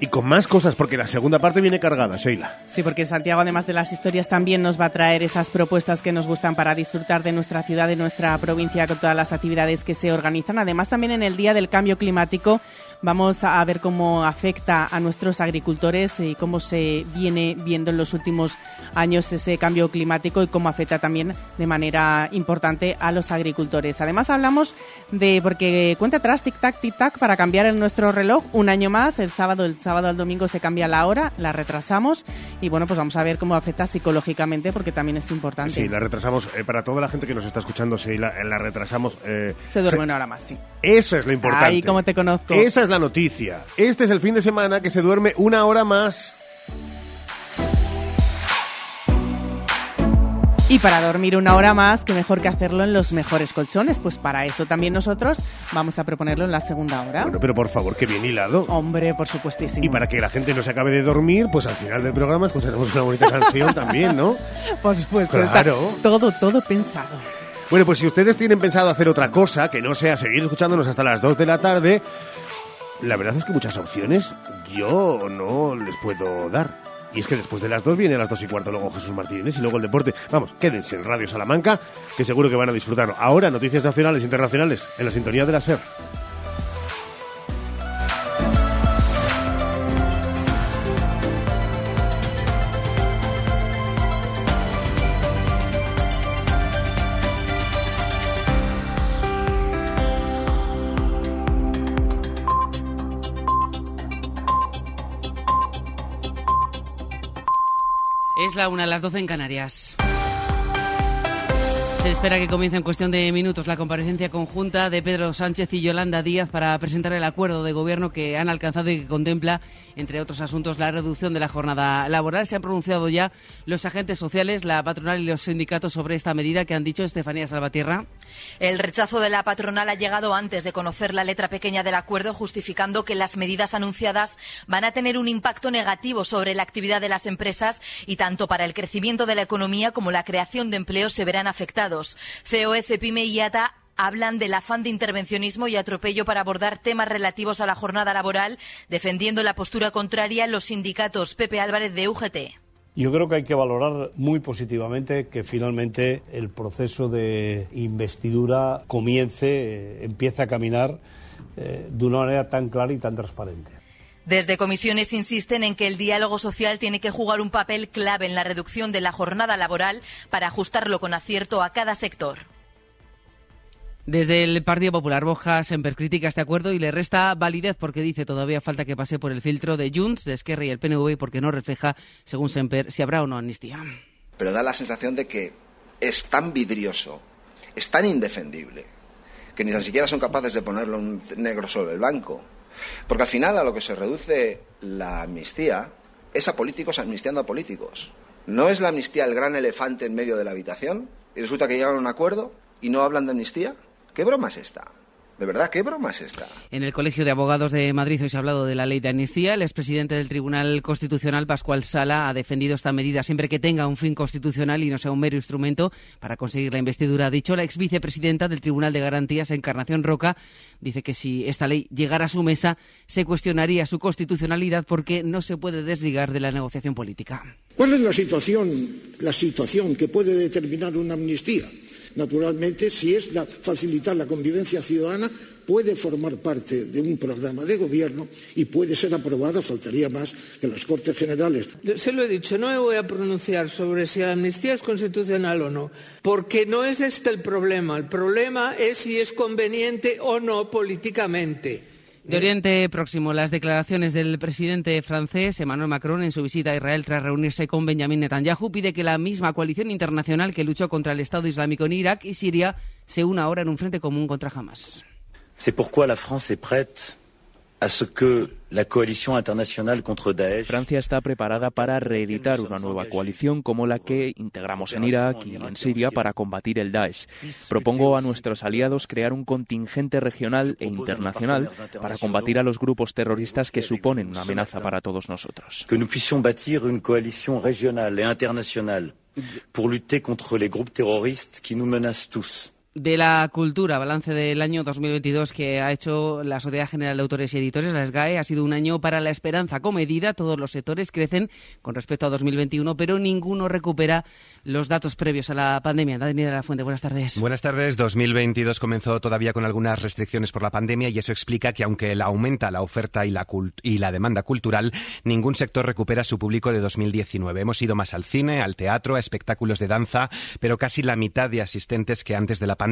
Y con más cosas, porque la segunda parte viene cargada, Sheila. Sí, porque Santiago, además de las historias, también nos va a traer esas propuestas que nos gustan para disfrutar de nuestra ciudad, de nuestra provincia, con todas las actividades que se organizan. Además, también en el Día del Cambio Climático vamos a ver cómo afecta a nuestros agricultores y cómo se viene viendo en los últimos años ese cambio climático y cómo afecta también de manera importante a los agricultores. Además, hablamos de, porque cuenta atrás, tic-tac, tic-tac, para cambiar en nuestro reloj un año más, el sábado, el sábado al domingo se cambia la hora, la retrasamos y bueno, pues vamos a ver cómo afecta psicológicamente porque también es importante. Sí, la retrasamos. Eh, para toda la gente que nos está escuchando, sí, la, la retrasamos. Eh, se duerme se... una hora más, sí. Eso es lo importante. Ahí, como te conozco. Esa es la noticia. Este es el fin de semana que se duerme una hora más. Y para dormir una hora más, qué mejor que hacerlo en los mejores colchones. Pues para eso también nosotros vamos a proponerlo en la segunda hora. Bueno, pero por favor, que bien hilado. Hombre, por supuestísimo. Y para que la gente no se acabe de dormir, pues al final del programa escucharemos una bonita canción también, ¿no? Por supuesto. Claro. está todo, todo pensado. Bueno, pues si ustedes tienen pensado hacer otra cosa, que no sea seguir escuchándonos hasta las 2 de la tarde, la verdad es que muchas opciones yo no les puedo dar. Y es que después de las dos viene a las dos y cuarto luego Jesús Martínez y luego el deporte. Vamos, quédense en Radio Salamanca, que seguro que van a disfrutar. Ahora, noticias nacionales e internacionales en la sintonía de la SER. La una, las doce en Canarias. Se espera que comience en cuestión de minutos la comparecencia conjunta de Pedro Sánchez y Yolanda Díaz para presentar el acuerdo de gobierno que han alcanzado y que contempla, entre otros asuntos, la reducción de la jornada laboral. Se han pronunciado ya los agentes sociales, la patronal y los sindicatos sobre esta medida que han dicho Estefanía Salvatierra. El rechazo de la patronal ha llegado antes de conocer la letra pequeña del acuerdo, justificando que las medidas anunciadas van a tener un impacto negativo sobre la actividad de las empresas y tanto para el crecimiento de la economía como la creación de empleos se verán afectados. COE, Cepime y IATA hablan del afán de intervencionismo y atropello para abordar temas relativos a la jornada laboral, defendiendo la postura contraria los sindicatos Pepe Álvarez de UGT. Yo creo que hay que valorar muy positivamente que finalmente el proceso de investidura comience, eh, empiece a caminar eh, de una manera tan clara y tan transparente. Desde comisiones insisten en que el diálogo social tiene que jugar un papel clave en la reducción de la jornada laboral para ajustarlo con acierto a cada sector. Desde el Partido Popular, Boja Semper critica este acuerdo y le resta validez porque dice todavía falta que pase por el filtro de Junts, de Esquerra y el PNV porque no refleja, según Semper, si habrá o no amnistía. Pero da la sensación de que es tan vidrioso, es tan indefendible, que ni tan siquiera son capaces de ponerlo un negro sobre el blanco. Porque al final a lo que se reduce la amnistía es a políticos amnistiando a políticos. ¿No es la amnistía el gran elefante en medio de la habitación? Y resulta que llegan a un acuerdo y no hablan de amnistía. ¿Qué broma es esta? De verdad, ¿qué broma es esta? En el Colegio de Abogados de Madrid hoy se ha hablado de la ley de amnistía. El expresidente del Tribunal Constitucional, Pascual Sala, ha defendido esta medida siempre que tenga un fin constitucional y no sea un mero instrumento para conseguir la investidura. Ha dicho la ex vicepresidenta del Tribunal de Garantías, Encarnación Roca, dice que si esta ley llegara a su mesa, se cuestionaría su constitucionalidad porque no se puede desligar de la negociación política. ¿Cuál es la situación, la situación que puede determinar una amnistía? Naturalmente, si es facilitar la convivencia ciudadana, puede formar parte de un programa de gobierno y puede ser aprobada, faltaría más que las Cortes Generales. Se lo he dicho, no me voy a pronunciar sobre si la amnistía es constitucional o no, porque no es este el problema. El problema es si es conveniente o no políticamente. De Oriente Próximo, las declaraciones del presidente francés Emmanuel Macron en su visita a Israel tras reunirse con Benjamin Netanyahu pide que la misma coalición internacional que luchó contra el Estado Islámico en Irak y Siria se una ahora en un frente común contra Hamas. À ce que la coalition internationale contre Daesh. Francia está preparada para reeditar una nueva coalición como la que integramos en Irak y en Siria para combatir el Daesh. Propongo a nuestros aliados crear un contingente regional e internacional para combatir a los grupos terroristas que suponen una amenaza para todos nosotros. Que nous puissions bâtir une coalition régionale et internationale pour lutter contre les groupes terroristes qui nous menacent tous de la cultura, balance del año 2022 que ha hecho la Sociedad General de Autores y Editores, la SGAE, ha sido un año para la esperanza comedida. Todos los sectores crecen con respecto a 2021, pero ninguno recupera los datos previos a la pandemia. Daniela La Fuente, buenas tardes. Buenas tardes. 2022 comenzó todavía con algunas restricciones por la pandemia y eso explica que aunque aumenta la oferta y la, y la demanda cultural, ningún sector recupera su público de 2019. Hemos ido más al cine, al teatro, a espectáculos de danza, pero casi la mitad de asistentes que antes de la pandemia.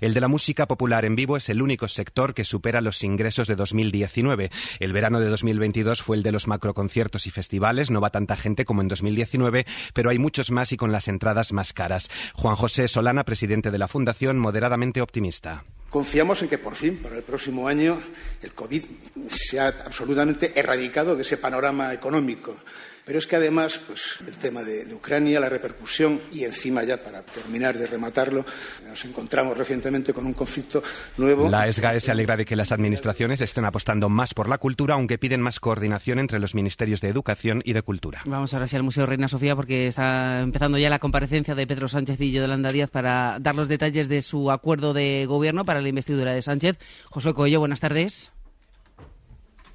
El de la música popular en vivo es el único sector que supera los ingresos de 2019. El verano de 2022 fue el de los macroconciertos y festivales. No va tanta gente como en 2019, pero hay muchos más y con las entradas más caras. Juan José Solana, presidente de la Fundación, moderadamente optimista. Confiamos en que por fin, para el próximo año, el COVID se ha absolutamente erradicado de ese panorama económico Pero es que además, pues el tema de, de Ucrania, la repercusión y encima ya para terminar de rematarlo, nos encontramos recientemente con un conflicto nuevo. La SGAE se alegra de que las administraciones estén apostando más por la cultura, aunque piden más coordinación entre los ministerios de Educación y de Cultura. Vamos ahora sí al Museo Reina Sofía porque está empezando ya la comparecencia de Pedro Sánchez y Yolanda Díaz para dar los detalles de su acuerdo de gobierno para la investidura de Sánchez. José Coello, buenas tardes.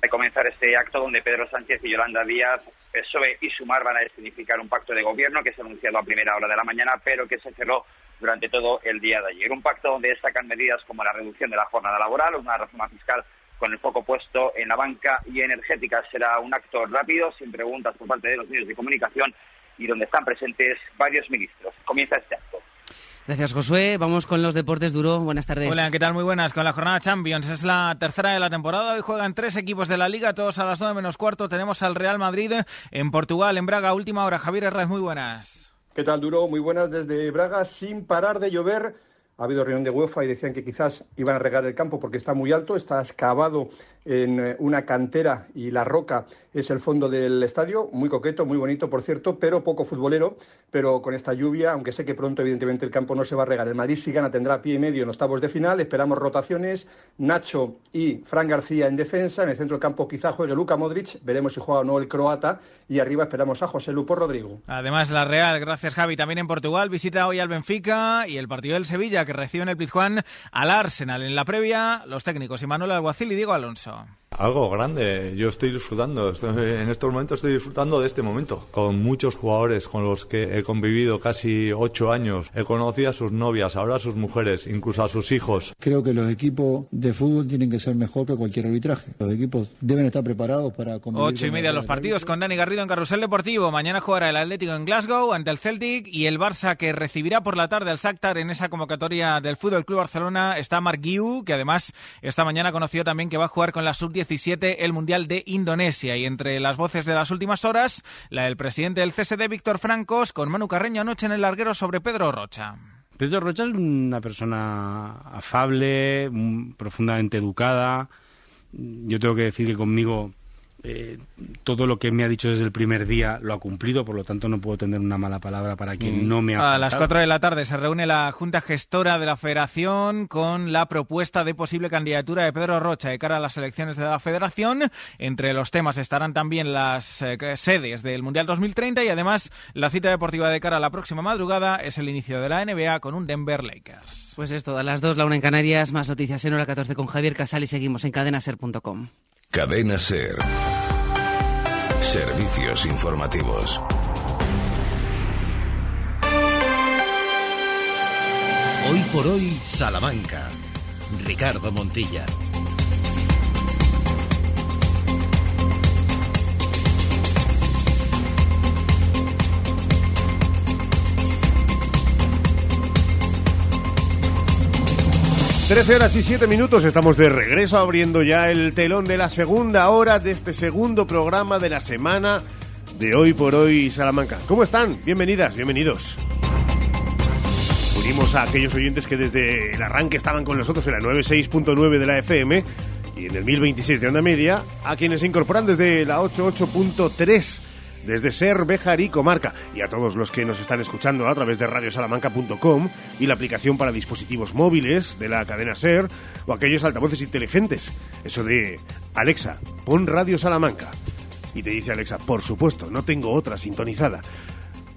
De comenzar este acto donde Pedro Sánchez y Yolanda Díaz, PSOE y Sumar van a significar un pacto de gobierno que se ha anunciado a primera hora de la mañana, pero que se cerró durante todo el día de ayer. Un pacto donde destacan medidas como la reducción de la jornada laboral, una reforma fiscal con el foco puesto en la banca y energética. Será un acto rápido, sin preguntas por parte de los medios de comunicación y donde están presentes varios ministros. Comienza este acto. Gracias, Josué. Vamos con los deportes duro. Buenas tardes. Hola, ¿qué tal? Muy buenas. Con la jornada Champions. Es la tercera de la temporada. Hoy juegan tres equipos de la Liga, todos a las nueve menos cuarto. Tenemos al Real Madrid en Portugal, en Braga. Última hora. Javier Herrera, muy buenas. ¿Qué tal, Duro? Muy buenas desde Braga, sin parar de llover. Ha habido reunión de UEFA y decían que quizás iban a regar el campo porque está muy alto, está excavado en eh, una cantera y la roca es el fondo del estadio, muy coqueto, muy bonito, por cierto, pero poco futbolero. Pero con esta lluvia, aunque sé que pronto, evidentemente, el campo no se va a regar. El Madrid, si gana, tendrá pie y medio en octavos de final. Esperamos rotaciones. Nacho y Fran García en defensa. En el centro del campo, quizá juegue Luka Modric. Veremos si juega o no el croata. Y arriba esperamos a José Lupo Rodrigo. Además, la Real, gracias Javi, también en Portugal, visita hoy al Benfica y el partido del Sevilla, que recibe en el Pizjuán al Arsenal. En la previa, los técnicos Manuel Alguacil y Diego Alonso. Algo grande, yo estoy disfrutando, en estos momentos estoy disfrutando de este momento, con muchos jugadores con los que he convivido casi ocho años, he conocido a sus novias, ahora a sus mujeres, incluso a sus hijos. Creo que los equipos de fútbol tienen que ser mejor que cualquier arbitraje, los equipos deben estar preparados para. Ocho y media los partidos con Dani Garrido en Carrusel Deportivo, mañana jugará el Atlético en Glasgow ante el Celtic y el Barça que recibirá por la tarde al Shakhtar en esa convocatoria del Fútbol Club Barcelona está Marc Guiu, que además esta mañana conoció también que va a jugar con la sub-17 el Mundial de Indonesia. Y entre las voces de las últimas horas, la del presidente del CSD, Víctor Francos, con Manu Carreño anoche en el larguero sobre Pedro Rocha. Pedro Rocha es una persona afable, profundamente educada. Yo tengo que decir que conmigo eh, todo lo que me ha dicho desde el primer día lo ha cumplido, por lo tanto no puedo tener una mala palabra para quien mm. no me ha. A las 4 de la tarde se reúne la Junta Gestora de la Federación con la propuesta de posible candidatura de Pedro Rocha de cara a las elecciones de la Federación. Entre los temas estarán también las eh, sedes del Mundial 2030 y además la cita deportiva de cara a la próxima madrugada es el inicio de la NBA con un Denver Lakers. Pues esto, a las 2, la una en Canarias, más noticias en hora 14 con Javier Casal y seguimos en cadenaser.com. Cadena Ser. Servicios informativos. Hoy por hoy, Salamanca. Ricardo Montilla. 13 horas y 7 minutos, estamos de regreso abriendo ya el telón de la segunda hora de este segundo programa de la semana de Hoy por Hoy Salamanca. ¿Cómo están? Bienvenidas, bienvenidos. Unimos a aquellos oyentes que desde el arranque estaban con nosotros en la 96.9 de la FM y en el 1026 de onda media, a quienes se incorporan desde la 88.3 desde Ser, Bejar y Comarca, y a todos los que nos están escuchando a través de radiosalamanca.com y la aplicación para dispositivos móviles de la cadena Ser o aquellos altavoces inteligentes. Eso de Alexa, pon Radio Salamanca. Y te dice Alexa, por supuesto, no tengo otra sintonizada.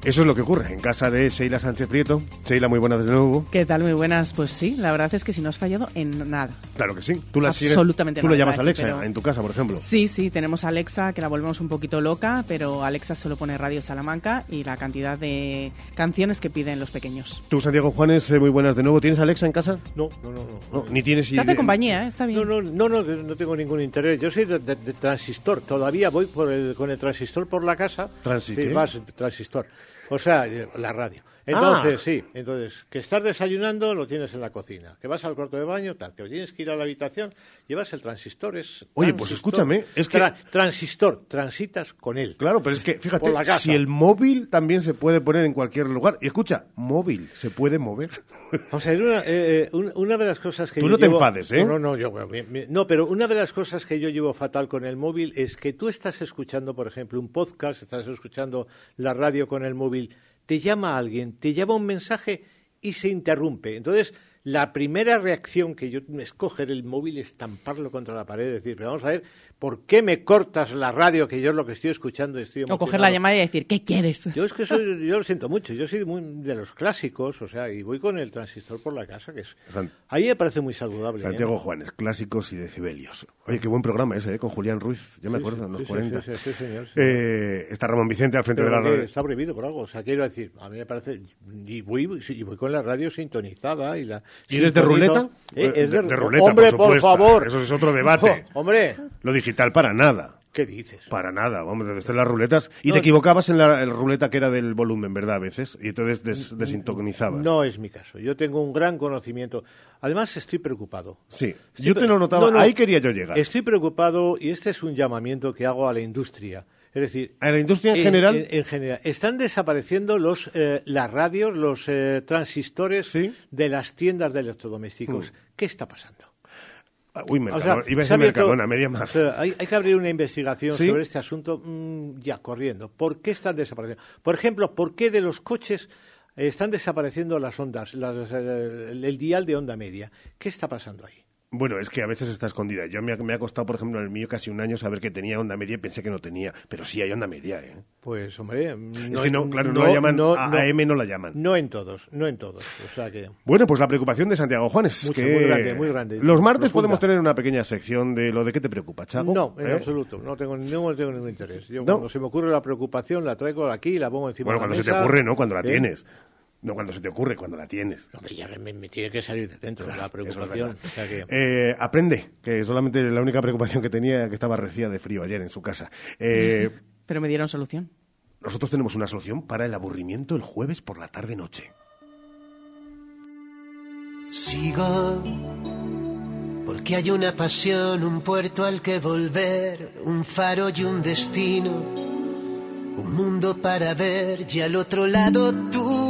Eso es lo que ocurre en casa de Sheila Sánchez Prieto. Sheila, muy buenas de nuevo. ¿Qué tal? Muy buenas. Pues sí, la verdad es que si no has fallado en nada. Claro que sí. Tú la Absolutamente Tú lo llamas Alexa en tu casa, por ejemplo. Sí, sí, tenemos Alexa que la volvemos un poquito loca, pero Alexa solo pone Radio Salamanca y la cantidad de canciones que piden los pequeños. Tú, Santiago Juanes, eh, muy buenas de nuevo. ¿Tienes Alexa en casa? No, no, no. no. ni tienes... Te hace compañía, ¿eh? está bien. No, no, no, no, tengo ningún interés. Yo soy de, transistor. Todavía voy por el, con el transistor por la casa. ¿Transistor? Sí, vas, transistor. O sea, la radio. Entonces, Ah. sí, entonces, que estás desayunando lo tienes en la cocina, que vas al cuarto de baño, tal, que tienes que ir a la habitación, llevas el transistor, es Oye, pues transistor. escúchame, es que- Tra- transistor, transitas con él. Claro, pero es que, fíjate, si el móvil también se puede poner en cualquier lugar. Y escucha, móvil, ¿se puede mover? O sea, una, eh, eh, un- una de las cosas que Tú yo no te enfades, ¿eh? No, no, yo, no, pero una de las cosas que yo llevo fatal con el móvil es que tú estás escuchando, por ejemplo, un podcast, estás escuchando la radio con el móvil, te llama alguien, te llama un mensaje y se interrumpe. Entonces, la primera reacción que yo es coger el móvil, estamparlo contra la pared, decir, vamos a ver, ¿por qué me cortas la radio que yo es lo que estoy escuchando? y Estoy O coger la llamada y decir, ¿qué quieres? Yo es que soy, yo lo siento mucho, yo soy muy de los clásicos, o sea, y voy con el transistor por la casa, que es... San- Ahí me parece muy saludable. ¿eh? Santiago Juanes, clásicos y decibelios. Oye, qué buen programa ese, ¿eh? Con Julián Ruiz, yo me Sí, acuerdo, sí, en los sí, sí, 40. sí, sí, señor, sí. Eh, está Ramón Vicente al frente Pero de la radio. está prohibido por algo, o sea, quiero decir, a mí me parece... Y voy, y voy con la radio sintonizada y la... ¿Y eres de ruleta? Eh, es De- ruleta, Hombre, por favor. Eso es otro debate. Oh, hombre, Lo digital para nada. ¿qué dices? Para nada, vamos, desde las ruletas. Y No, te equivocabas en la ruleta que era del volumen, ¿verdad? A veces. Y entonces des- desintonizabas. No es mi caso. Yo tengo un gran conocimiento. Además, estoy preocupado. Sí, Estoy yo te lo notaba. No, no, Ahí quería yo llegar. Estoy preocupado y este es un llamamiento que hago a la industria. Es decir, ¿A la industria en general? En, en general. Están desapareciendo los, eh, las radios, los eh, transistores de las tiendas de electrodomésticos. ¿Qué está pasando? Ah, Uy, O Mercadona. sea, Iba a decir Mercadona, media más. o sea, hay, hay que abrir una investigación ¿Sí? sobre este asunto mm, ya corriendo. ¿Por qué están desapareciendo? Por ejemplo, ¿por qué de los coches están desapareciendo las ondas, las, eh, el, el dial de onda media? ¿Qué está pasando ahí? Bueno, es que a veces está escondida. Yo me ha, me ha costado, por ejemplo, en el mío casi un año saber que tenía onda media y pensé que no tenía. Pero sí hay onda media, ¿eh? Pues, hombre, es que no, claro, no, la llaman, a- AM no la llaman. No en todos, no en todos. O sea que... Bueno, pues la preocupación de Santiago Juanes. Mucho, que muy grande, muy grande, Los martes profunda. podemos tener una pequeña sección de lo de qué te preocupa, Chago. No, en ¿Eh? absoluto. No tengo, no tengo ningún interés. Yo ¿No? cuando se me ocurre la preocupación la traigo aquí y la pongo encima Bueno, de la cuando se te ocurre, ¿no? Cuando la ¿eh? tienes. No cuando se te ocurre, cuando la tienes. Hombre, ya me, me tiene que salir de dentro la Eso es preocupación. verdad. O sea que... Eh, aprende, que solamente la única preocupación que tenía era que estaba recía de frío ayer en su casa. Eh, Pero me dieron solución. nosotros tenemos una solución para el aburrimiento el jueves por la tarde-noche. Sigo porque hay una pasión, un puerto al que volver, un faro y un destino, un mundo para ver y al otro lado tú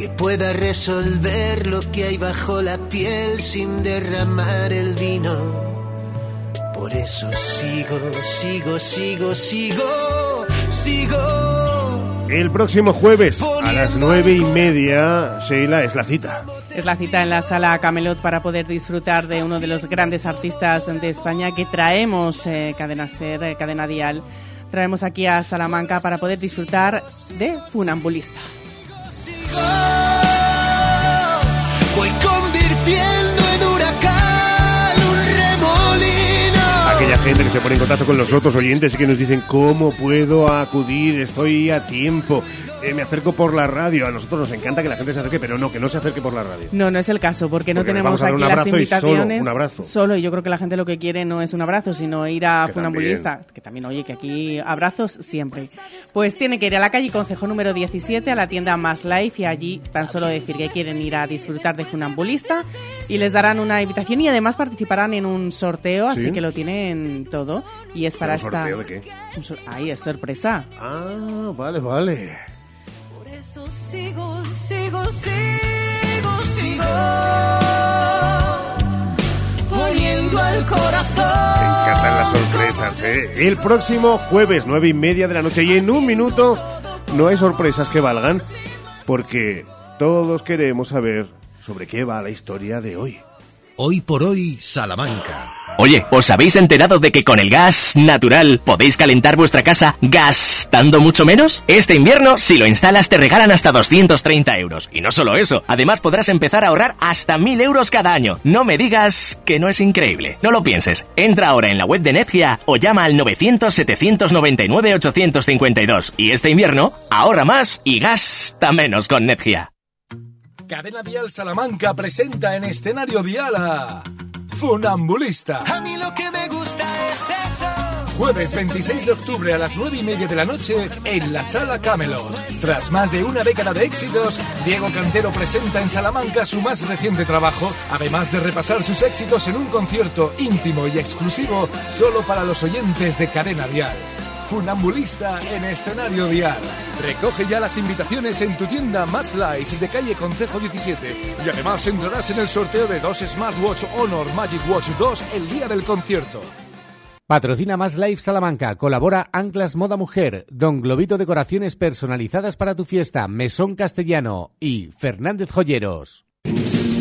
que pueda resolver lo que hay bajo la piel sin derramar el vino. Por eso sigo, sigo, sigo, sigo, sigo. El próximo jueves a las nueve y media, Sheila, es la cita. Es la cita en la sala Camelot para poder disfrutar de uno de los grandes artistas de España que traemos, eh, Cadena Ser, eh, Cadena Dial, traemos aquí a Salamanca para poder disfrutar de Funambulista. Gente que se pone en contacto con los otros oyentes y que nos dicen cómo puedo acudir, estoy a tiempo, eh, me acerco por la radio. A nosotros nos encanta que la gente se acerque, pero no, que no se acerque por la radio. No, no es el caso, porque no Porque les tenemos aquí las y solo invitaciones. un abrazo. Solo, y yo creo que la gente lo que quiere no es un abrazo, sino ir a Que Funambulista. Que también, oye, que aquí abrazos siempre. Pues tiene que ir a la calle Concejo número 17, a la tienda Más Life, y allí tan solo decir que quieren ir a disfrutar de Funambulista, y les darán una invitación y además participarán en un sorteo, así ¿Sí? que lo tienen todo. Y es para ¿Un esta. sorteo de qué? un sor- Ahí es sorpresa. Ah, vale, vale. Eso sigo, sigo, sigo, sigo. Poniendo al corazón. Me encantan las sorpresas, ¿eh? El próximo jueves, nueve y media de la noche. Y en un minuto no hay sorpresas que valgan, porque todos queremos saber sobre qué va la historia de hoy. Hoy por hoy, Salamanca. Oye, ¿os habéis enterado de que con el gas natural podéis calentar vuestra casa gastando mucho menos? Este invierno, si lo instalas, te regalan hasta 230 euros. Y no solo eso, además podrás empezar a ahorrar hasta 1000 euros cada año. No me digas que no es increíble. No lo pienses. Entra ahora en la web de Netgia o llama al 900-799-852. Y este invierno, ahorra más y gasta menos con Netgia. Cadena Dial Salamanca presenta en escenario Dial a Funambulista. A mí lo que me gusta es eso. Jueves 26 de octubre a las 9 y media de la noche en la Sala Camelot. Tras más de una década de éxitos, Diego Cantero presenta en Salamanca su más reciente trabajo, además de repasar sus éxitos en un concierto íntimo y exclusivo solo para los oyentes de Cadena Dial. Funambulista en escenario Dial. Recoge ya las invitaciones en tu tienda Más Life de calle Concejo 17 y además entrarás en el sorteo de dos Smartwatch Honor Magic Watch 2 el día del concierto. Patrocina Más Life Salamanca. Colabora Anclas Moda Mujer, Don Globito Decoraciones personalizadas para tu fiesta, Mesón Castellano y Fernández Joyeros.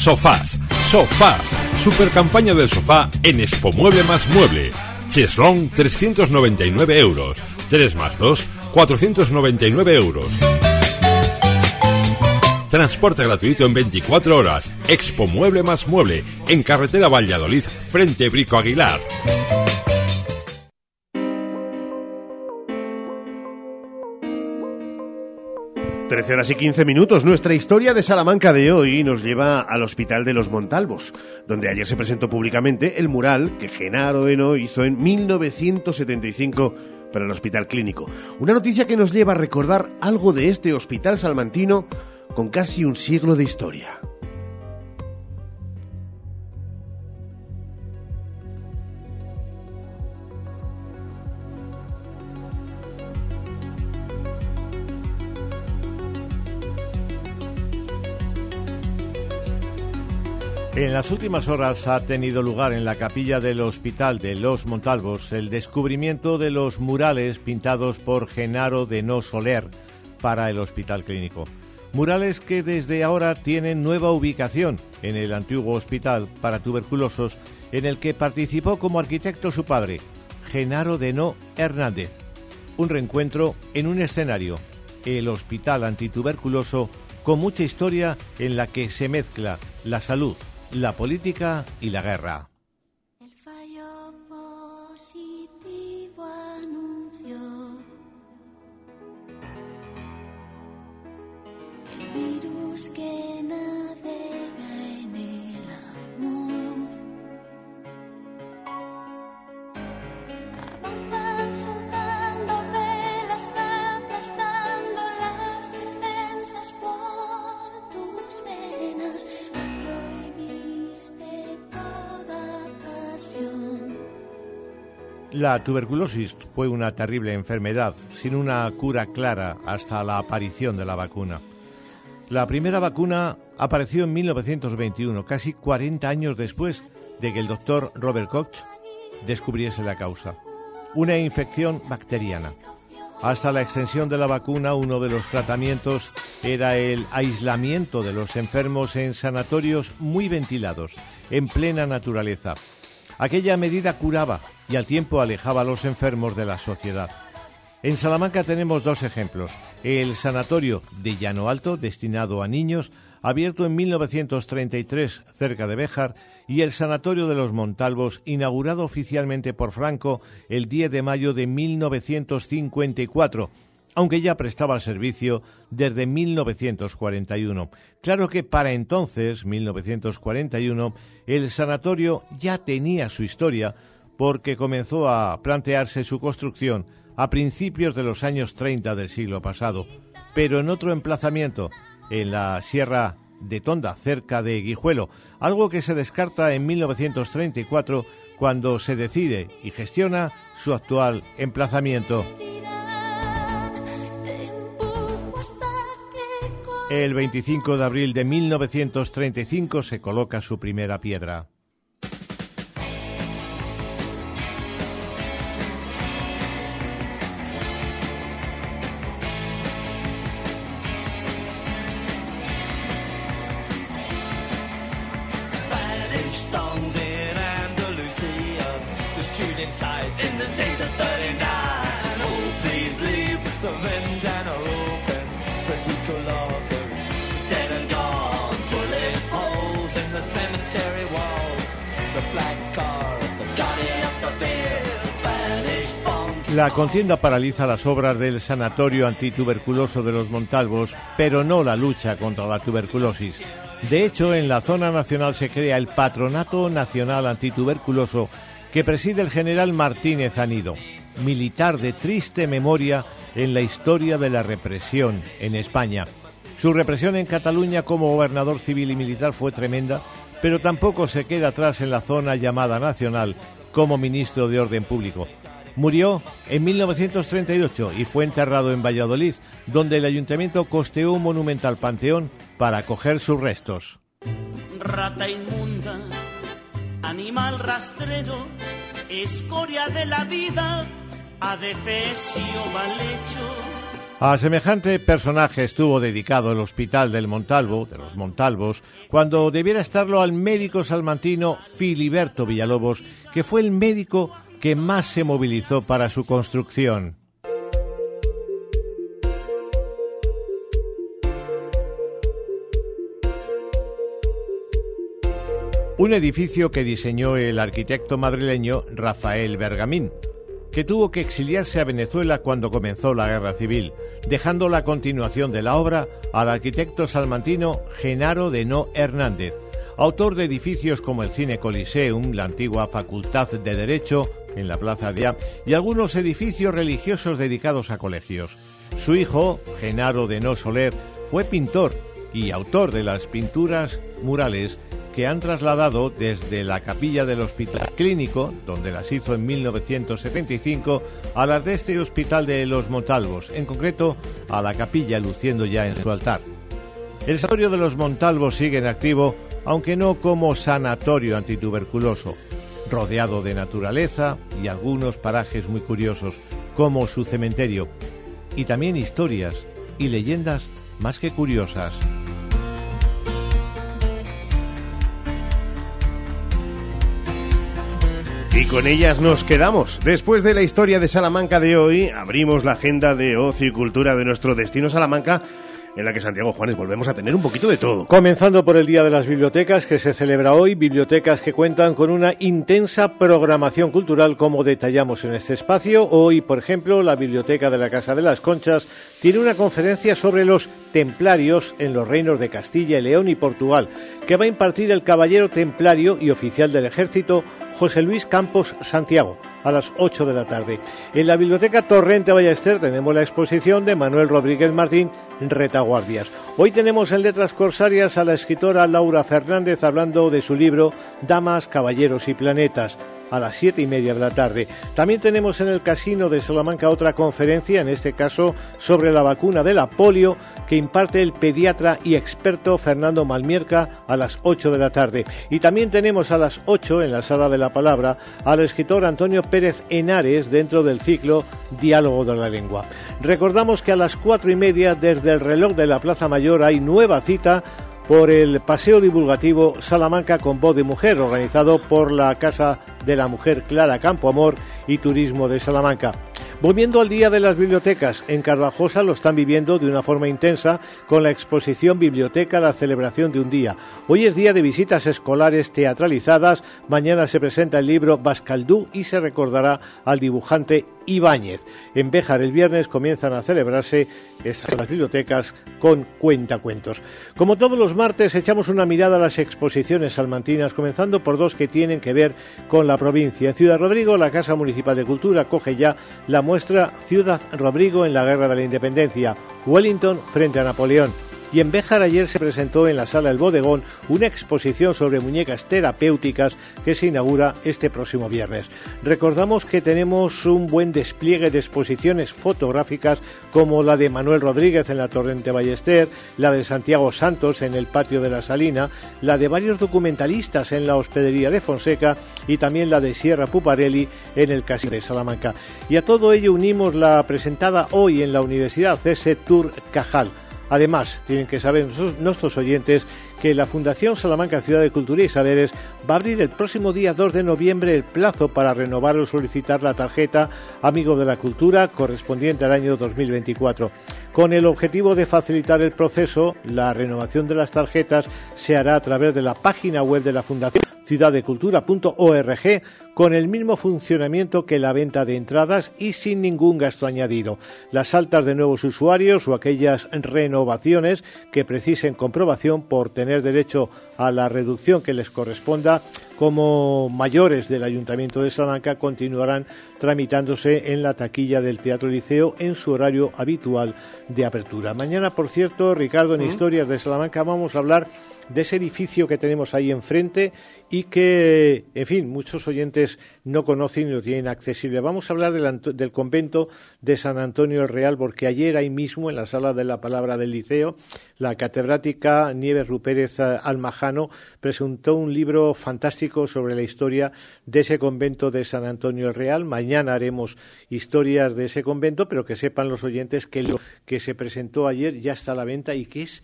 sofás, sofás. Super campaña del sofá en Expo Mueble más Mueble. Cheslong 399 euros. 3 más 2, 499 euros. Transporte gratuito en 24 horas. Expo Mueble más Mueble. En carretera Valladolid, frente Brico Aguilar. 13 horas y 15 minutos. Nuestra historia de Salamanca de hoy nos lleva al Hospital de los Montalvos, donde ayer se presentó públicamente el mural que Genaro Eno hizo en 1975 para el Hospital Clínico. Una noticia que nos lleva a recordar algo de este hospital salmantino con casi un siglo de historia. En las últimas horas ha tenido lugar en la capilla del Hospital de Los Montalvos el descubrimiento de los murales pintados por Genaro de No Soler para el Hospital Clínico. Murales que desde ahora tienen nueva ubicación en el antiguo hospital para tuberculosos en el que participó como arquitecto su padre, Genaro de No Hernández. Un reencuentro en un escenario, el Hospital Antituberculoso, con mucha historia en la que se mezcla la salud, la política y la guerra. El fallo positivo anunció el virus que La tuberculosis fue una terrible enfermedad sin una cura clara hasta la aparición de la vacuna. La primera vacuna apareció en 1921, casi 40 años después de que el doctor Robert Koch descubriese la causa. Una infección bacteriana. Hasta la extensión de la vacuna, uno de los tratamientos era el aislamiento de los enfermos en sanatorios muy ventilados, en plena naturaleza. Aquella medida curaba y al tiempo alejaba a los enfermos de la sociedad. En Salamanca tenemos dos ejemplos. El sanatorio de Llano Alto, destinado a niños, abierto en 1933 cerca de Béjar, y el Sanatorio de los Montalvos, inaugurado oficialmente por Franco el 10 de mayo de 1954, aunque ya prestaba servicio desde 1941. Claro que para entonces, 1941, el sanatorio ya tenía su historia porque comenzó a plantearse su construcción a principios de los años 30 del siglo pasado, pero en otro emplazamiento, en la Sierra de Tonda, cerca de Guijuelo, algo que se descarta en 1934 cuando se decide y gestiona su actual emplazamiento. El 25 de abril de 1935 se coloca su primera piedra. La contienda paraliza las obras del Sanatorio Antituberculoso de los Montalvos, pero no la lucha contra la tuberculosis. De hecho, en la zona nacional se crea el Patronato Nacional Antituberculoso que preside el general Martínez Anido, militar de triste memoria en la historia de la represión en España. Su represión en Cataluña como gobernador civil y militar fue tremenda, pero tampoco se queda atrás en la zona llamada nacional como ministro de Orden Público. Murió en 1938 y fue enterrado en Valladolid, donde el ayuntamiento costeó un monumental panteón para acoger sus restos. rata inmunda, animal rastrero, escoria de la vida. A semejante personaje estuvo dedicado el Hospital del Montalvo, de los Montalvos, cuando debiera estarlo al médico salmantino Filiberto Villalobos, que fue el médico que más se movilizó para su construcción. Un edificio que diseñó el arquitecto madrileño Rafael Bergamín, que tuvo que exiliarse a Venezuela cuando comenzó la guerra civil, dejando la continuación de la obra al arquitecto salmantino Genaro de No Hernández, autor de edificios como el Cine Coliseum, la antigua Facultad de Derecho en la Plaza de A y algunos edificios religiosos dedicados a colegios. Su hijo, Genaro de No Soler, fue pintor y autor de las pinturas murales han trasladado desde la capilla del Hospital Clínico, donde las hizo en 1975, a las de este Hospital de los Montalvos, en concreto a la capilla luciendo ya en su altar. El sanatorio de los Montalvos sigue en activo, aunque no como sanatorio antituberculoso, rodeado de naturaleza y algunos parajes muy curiosos, como su cementerio, y también historias y leyendas más que curiosas. Y con ellas nos quedamos. Después de la historia de Salamanca de hoy, abrimos la agenda de ocio y cultura de nuestro destino Salamanca, en la que Santiago Juanes volvemos a tener un poquito de todo. Comenzando por el Día de las Bibliotecas que se celebra hoy, bibliotecas que cuentan con una intensa programación cultural como detallamos en este espacio. Hoy, por ejemplo, la Biblioteca de la Casa de las Conchas tiene una conferencia sobre los templarios en los reinos de Castilla y León y Portugal, que va a impartir el caballero templario y oficial del ejército José Luis Campos Santiago a las 8 de la tarde. En la Biblioteca Torrente Ballester tenemos la exposición de Manuel Rodríguez Martín, Retaguardias. Hoy tenemos en Letras Corsarias a la escritora Laura Fernández hablando de su libro Damas, Caballeros y Planetas a las siete y media de la tarde. También tenemos en el Casino de Salamanca otra conferencia, en este caso sobre la vacuna de la polio, que imparte el pediatra y experto Fernando Malmierca a las 8 de la tarde. Y también tenemos a las 8 en la Sala de la Palabra al escritor Antonio Pérez Henares dentro del ciclo Diálogo de la Lengua. Recordamos que a las cuatro y media desde el reloj de la Plaza Mayor hay nueva cita por el paseo divulgativo Salamanca con voz de mujer, organizado por la Casa de la Mujer Clara Campoamor y Turismo de Salamanca. Volviendo al Día de las Bibliotecas, en Carvajosa lo están viviendo de una forma intensa con la exposición Biblioteca La celebración de un día. Hoy es día de visitas escolares teatralizadas, mañana se presenta el libro Bascaldú y se recordará al dibujante Ibáñez. En Béjar el viernes comienzan a celebrarse estas bibliotecas con cuentacuentos. Como todos los martes echamos una mirada a las exposiciones salmantinas, comenzando por dos que tienen que ver con la provincia. En Ciudad Rodrigo, la Casa Municipal de Cultura coge ya la muestra Ciudad Rodrigo en la Guerra de la Independencia, Wellington frente a Napoleón. Y en Béjar ayer se presentó en la sala El Bodegón una exposición sobre muñecas terapéuticas que se inaugura este próximo viernes. Recordamos que tenemos un buen despliegue de exposiciones fotográficas como la de Manuel Rodríguez en la Torrente Ballester, la de Santiago Santos en el patio de la Salina, la de varios documentalistas en la hospedería de Fonseca y también la de Sierra Puparelli en el Casino de Salamanca. Y a todo ello unimos la presentada hoy en la Universidad CS Tour Cajal. Además, tienen que saber nuestros oyentes que la Fundación Salamanca Ciudad de Cultura y Saberes va a abrir el próximo día 2 de noviembre el plazo para renovar o solicitar la tarjeta Amigo de la Cultura correspondiente al año 2024. Con el objetivo de facilitar el proceso, la renovación de las tarjetas se hará a través de la página web de la Fundación ciudaddecultura.org con el mismo funcionamiento que la venta de entradas y sin ningún gasto añadido. Las altas de nuevos usuarios o aquellas renovaciones que precisen comprobación por tener derecho a la reducción que les corresponda como mayores del Ayuntamiento de Salamanca continuarán tramitándose en la taquilla del Teatro Liceo en su horario habitual de apertura. Mañana, por cierto, Ricardo, en ¿Mm? Historias de Salamanca vamos a hablar de ese edificio que tenemos ahí enfrente y que, en fin, muchos oyentes no conocen y lo tienen accesible. Vamos a hablar del, del convento de San Antonio el Real, porque ayer ahí mismo, en la sala de la palabra del liceo, la catedrática Nieves Rupérez eh, Almajano presentó un libro fantástico sobre la historia de ese convento de San Antonio el Real. Mañana haremos historias de ese convento, pero que sepan los oyentes que libro que se presentó ayer ya está a la venta y que es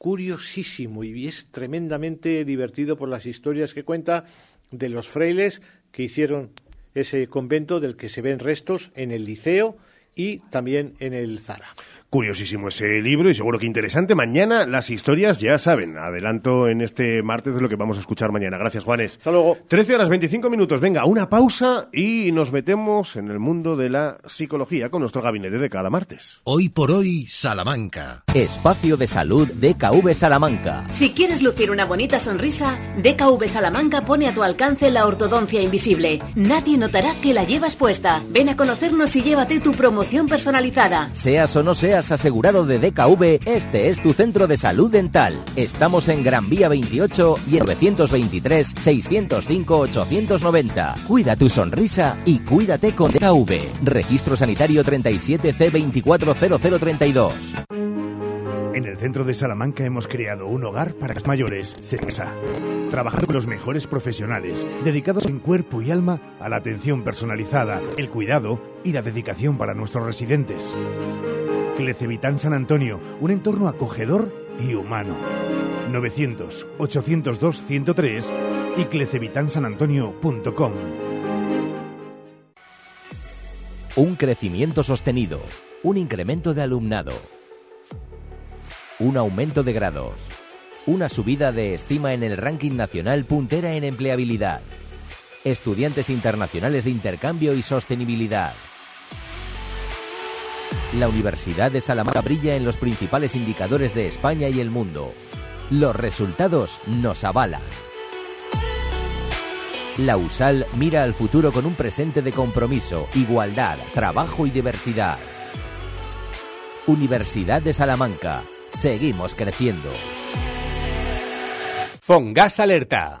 curiosísimo y es tremendamente divertido por las historias que cuenta de los frailes que hicieron ese convento del que se ven restos en el liceo y también en el Zara. Curiosísimo ese libro y seguro que interesante. Mañana las historias, ya saben, adelanto en este martes de lo que vamos a escuchar mañana. Gracias, Juanes. Hasta luego. 13 horas 25 minutos. Venga, una pausa y nos metemos en el mundo de la psicología con nuestro gabinete de cada martes. Hoy por hoy, Salamanca. Espacio de salud DKV Salamanca. Si quieres lucir una bonita sonrisa, DKV Salamanca pone a tu alcance la ortodoncia invisible. Nadie notará que la llevas puesta. Ven a conocernos y llévate tu promoción personalizada. Seas o no seas asegurado de DKV, este es tu centro de salud dental. Estamos en Gran Vía 28 y en 923-605-890. Cuida tu sonrisa y cuídate con DKV. Registro sanitario 37C240032. En el centro de Salamanca hemos creado un hogar para los mayores, SESA, trabajando con los mejores profesionales, dedicados en cuerpo y alma a la atención personalizada, el cuidado y la dedicación para nuestros residentes. Clecevitán San Antonio, un entorno acogedor y humano. 900-802-103 y clecevitansanantonio.com. Un crecimiento sostenido, un incremento de alumnado, un aumento de grados, una subida de estima en el ranking nacional puntera en empleabilidad, estudiantes internacionales de intercambio y sostenibilidad. La Universidad de Salamanca brilla en los principales indicadores de España y el mundo. Los resultados nos avalan. La USAL mira al futuro con un presente de compromiso, igualdad, trabajo y diversidad. Universidad de Salamanca. Seguimos creciendo. Fongas Alerta.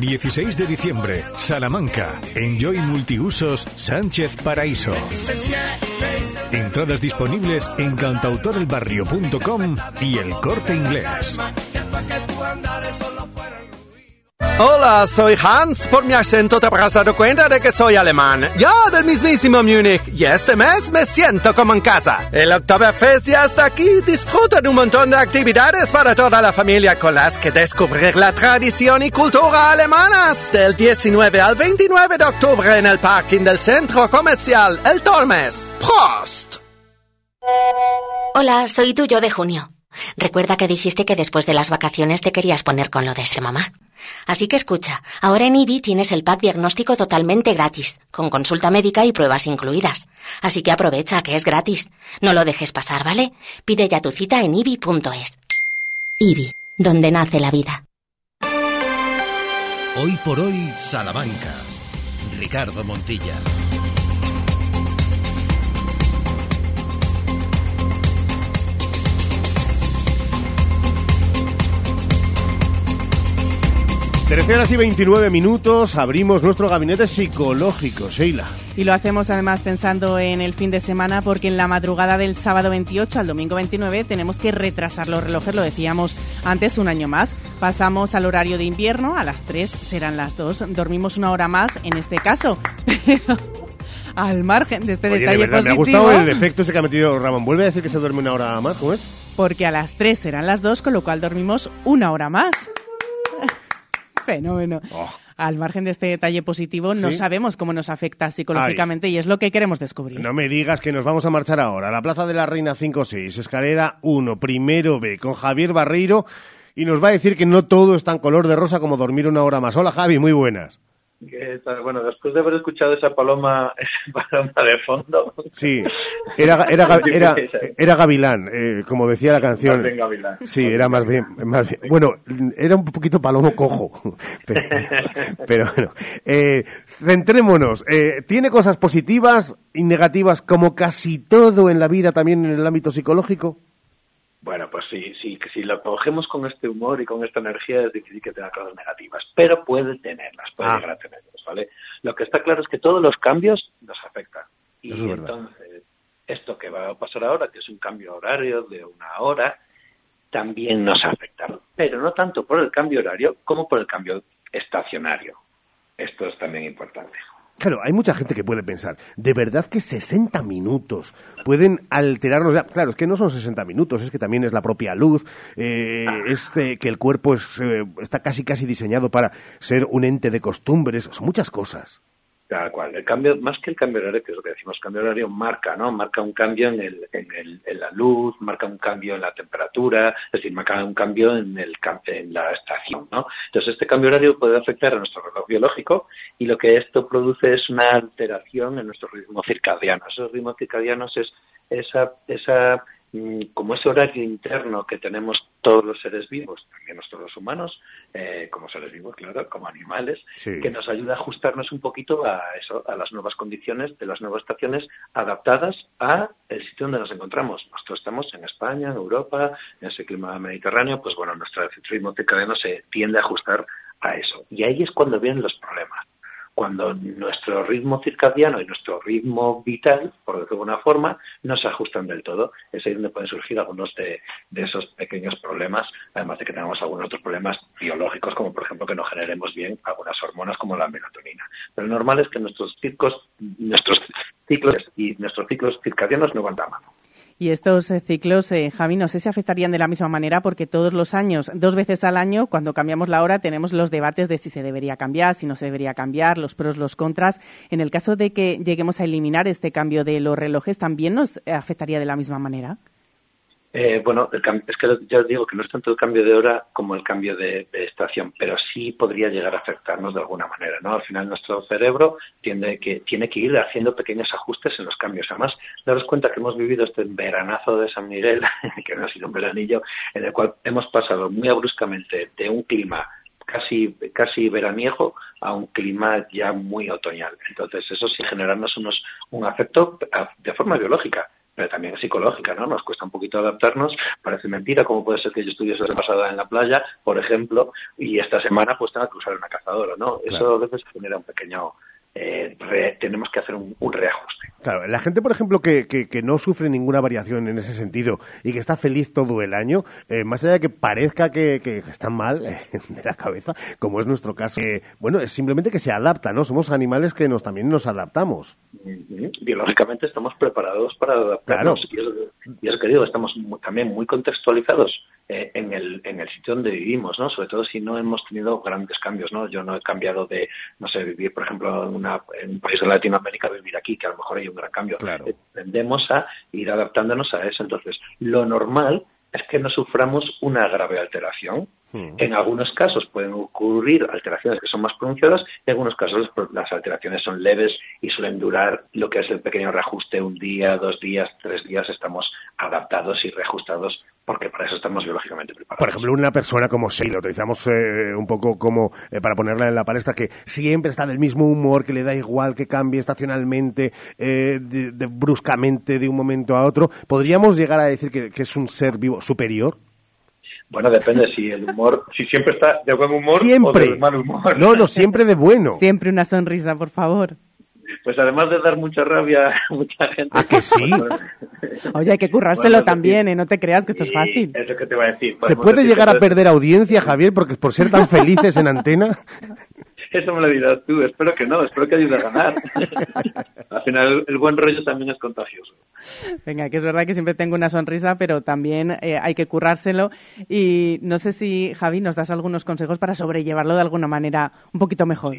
16 de diciembre, Salamanca. Enjoy Multiusos Sánchez Paraíso. Entradas disponibles en cantautorelbarrio.com y el corte inglés. Hola, soy Hans. Por mi acento te habrás dado cuenta de que soy alemán. Yo del mismísimo Múnich. Y este mes me siento como en casa. El Oktoberfest ya está aquí. Disfruta de un montón de actividades para toda la familia con las que descubrir la tradición y cultura alemanas. Del 19 al 29 de octubre en el parking del centro comercial El Tormes. Prost. Hola, soy tuyo de junio. Recuerda que dijiste que después de las vacaciones te querías poner con lo de ser mamá. Así que escucha, ahora en IBI tienes el pack diagnóstico totalmente gratis, con consulta médica y pruebas incluidas. Así que aprovecha que es gratis. No lo dejes pasar, ¿vale? Pide ya tu cita en IBI.es. IBI, donde nace la vida. Hoy por hoy, Salamanca. Ricardo Montilla. Trece horas y 29 minutos, abrimos nuestro gabinete psicológico, Sheila. Y lo hacemos además pensando en el fin de semana porque en la madrugada del sábado 28 al domingo 29 tenemos que retrasar los relojes, lo decíamos antes, un año más. Pasamos al horario de invierno, a las 3 serán las 2, dormimos una hora más en este caso, pero al margen de este Oye, de detalle verdad, me ha gustado el efecto ese que ha metido Ramón. Vuelve a decir que se duerme una hora más, ¿cómo es? Porque a las 3 serán las 2, con lo cual dormimos una hora más. Fenómeno. Al margen de este detalle positivo, no Oh. ¿Sí? sabemos cómo nos afecta psicológicamente y es lo que queremos descubrir. No me digas que nos vamos a marchar ahora a la Plaza de la Reina 5-6, escalera 1, primero B, con Javier Barreiro, y nos va a decir que no todo es tan color de rosa como dormir una hora más. Hola Javi, muy buenas. ¿Qué tal? Bueno, después de haber escuchado esa paloma, esa paloma de fondo. Sí, era, era, era, era Gavilán, eh, como decía la canción. Más bien gavilán. Sí, era más bien, más bien- Bueno, era un poquito palomo cojo. Pero, pero bueno, eh, centrémonos. Eh, ¿Tiene cosas positivas y negativas como casi todo en la vida, también en el ámbito psicológico? Bueno, pues sí, sí, si lo cogemos con este humor y con esta energía es difícil que tenga cosas negativas, pero puede tenerlas, puede Ah. llegar a tenerlas, ¿vale? Lo que está claro es que todos los cambios nos afectan. Y verdad. entonces, esto que va a pasar ahora, que es un cambio horario de una hora, también nos afecta. Pero no tanto por el cambio horario como por el cambio estacionario. Esto es también importante. Claro, hay mucha gente que puede pensar, ¿de verdad que 60 minutos pueden alterarnos? Claro, es que no son 60 minutos, es que también es la propia luz, eh, es eh, que el cuerpo es, eh, está casi casi diseñado para ser un ente de costumbres, son muchas cosas. Tal cual. El cambio, más que el cambio horario, que es lo que decimos, cambio horario marca, ¿no? Marca un cambio en, el, en, el, en la luz, marca un cambio en la temperatura, es decir, marca un cambio en, el, en la estación, ¿no? Entonces, este cambio horario puede afectar a nuestro reloj biológico y lo que esto produce es una alteración en nuestro ritmo circadiano. Esos ritmos circadianos es esa, esa como ese horario interno que tenemos todos los seres vivos, también nosotros los humanos, eh, como seres vivos, claro, como animales, Sí. que nos ayuda a ajustarnos un poquito a eso, a las nuevas condiciones de las nuevas estaciones adaptadas a el sitio donde nos encontramos. Nosotros estamos en España, en Europa, en ese clima mediterráneo, pues bueno, nuestro ritmo circadiano se tiende a ajustar a eso. Y ahí es cuando vienen los problemas. Cuando nuestro ritmo circadiano y nuestro ritmo vital, por decirlo de alguna forma, no se ajustan del todo. Es ahí donde pueden surgir algunos de, esos pequeños problemas, además de que tengamos algunos otros problemas biológicos, como por ejemplo que no generemos bien algunas hormonas como la melatonina. Pero lo normal es que nuestros ciclos, nuestros ciclos y nuestros ciclos circadianos no van de mano. Y estos eh, ciclos, eh, Javi, no sé si afectarían de la misma manera porque todos los años, dos veces al año, cuando cambiamos la hora, tenemos los debates de si se debería cambiar, si no se debería cambiar, los pros, los contras. En el caso de que lleguemos a eliminar este cambio de los relojes, ¿también nos afectaría de la misma manera? Eh, bueno, el es que ya os digo que no es tanto el cambio de hora como el cambio de, estación, pero sí podría llegar a afectarnos de alguna manera, ¿no? Al final nuestro cerebro tiene que ir haciendo pequeños ajustes en los cambios. Además, daros cuenta que hemos vivido este veranazo de San Miguel, que no ha sido un veranillo, en el cual hemos pasado muy abruptamente de un clima casi, casi veraniego a un clima ya muy otoñal. Entonces, eso sí generarnos unos, un afecto de forma biológica pero también psicológica, ¿no? Nos cuesta un poquito adaptarnos. Parece mentira, como puede ser que yo estuviese la pasada en la playa, por ejemplo, y esta semana pues tenga que usar una cazadora, ¿no? Eso Claro. a veces genera un pequeño... eh, re- tenemos que hacer un, un reajuste. Claro, la gente, por ejemplo, que, que, que no sufre ninguna variación en ese sentido y que está feliz todo el año, eh, más allá de que parezca que, que están mal eh, de la cabeza, como es nuestro caso, eh, bueno, es simplemente que se adapta, ¿no? Somos animales que nos también nos adaptamos. Biológicamente estamos preparados para adaptarnos. Y, eso que digo, estamos mu- también muy contextualizados eh, en, el, en el sitio donde vivimos, ¿no? Sobre todo si no hemos tenido grandes cambios, ¿no? Yo no he cambiado de, no sé, vivir, por ejemplo, en, una, en un país de Latinoamérica, vivir aquí, que a lo mejor hay un gran cambio. Eh, Tendemos a ir adaptándonos a eso. Entonces, lo normal es que no suframos una grave alteración. Hmm. En algunos casos pueden ocurrir alteraciones que son más pronunciadas, en algunos casos las- alteraciones son leves y suelen durar lo que es el pequeño reajuste un día, dos días, tres días, estamos adaptados y reajustados porque para eso estamos biológicamente preparados. Por ejemplo, una persona como Sheila, lo utilizamos eh, un poco como eh, para ponerla en la palestra, que siempre está del mismo humor, que le da igual que cambie estacionalmente, eh, de- de- bruscamente de un momento a otro. ¿Podríamos llegar a decir que, que es un ser vivo superior? Bueno, depende si el humor, si siempre está de buen humor o Siempre. de mal humor. No, no, siempre de bueno. Siempre una sonrisa, por favor. Pues además de dar mucha rabia a mucha gente. ¿A que sí? Oye, hay que currárselo Bueno, también, ¿eh? No te creas que esto es fácil. Es lo que te voy a decir. ¿Se puede decir llegar a perder audiencia, Javier, porque por ser tan felices en antena? Eso me lo dirás tú, espero que no, espero que ayude a ganar. Al final el buen rollo también es contagioso. Venga, que es verdad que siempre tengo una sonrisa, pero también eh, hay que currárselo. Y no sé si, Javi, nos das algunos consejos para sobrellevarlo de alguna manera un poquito mejor.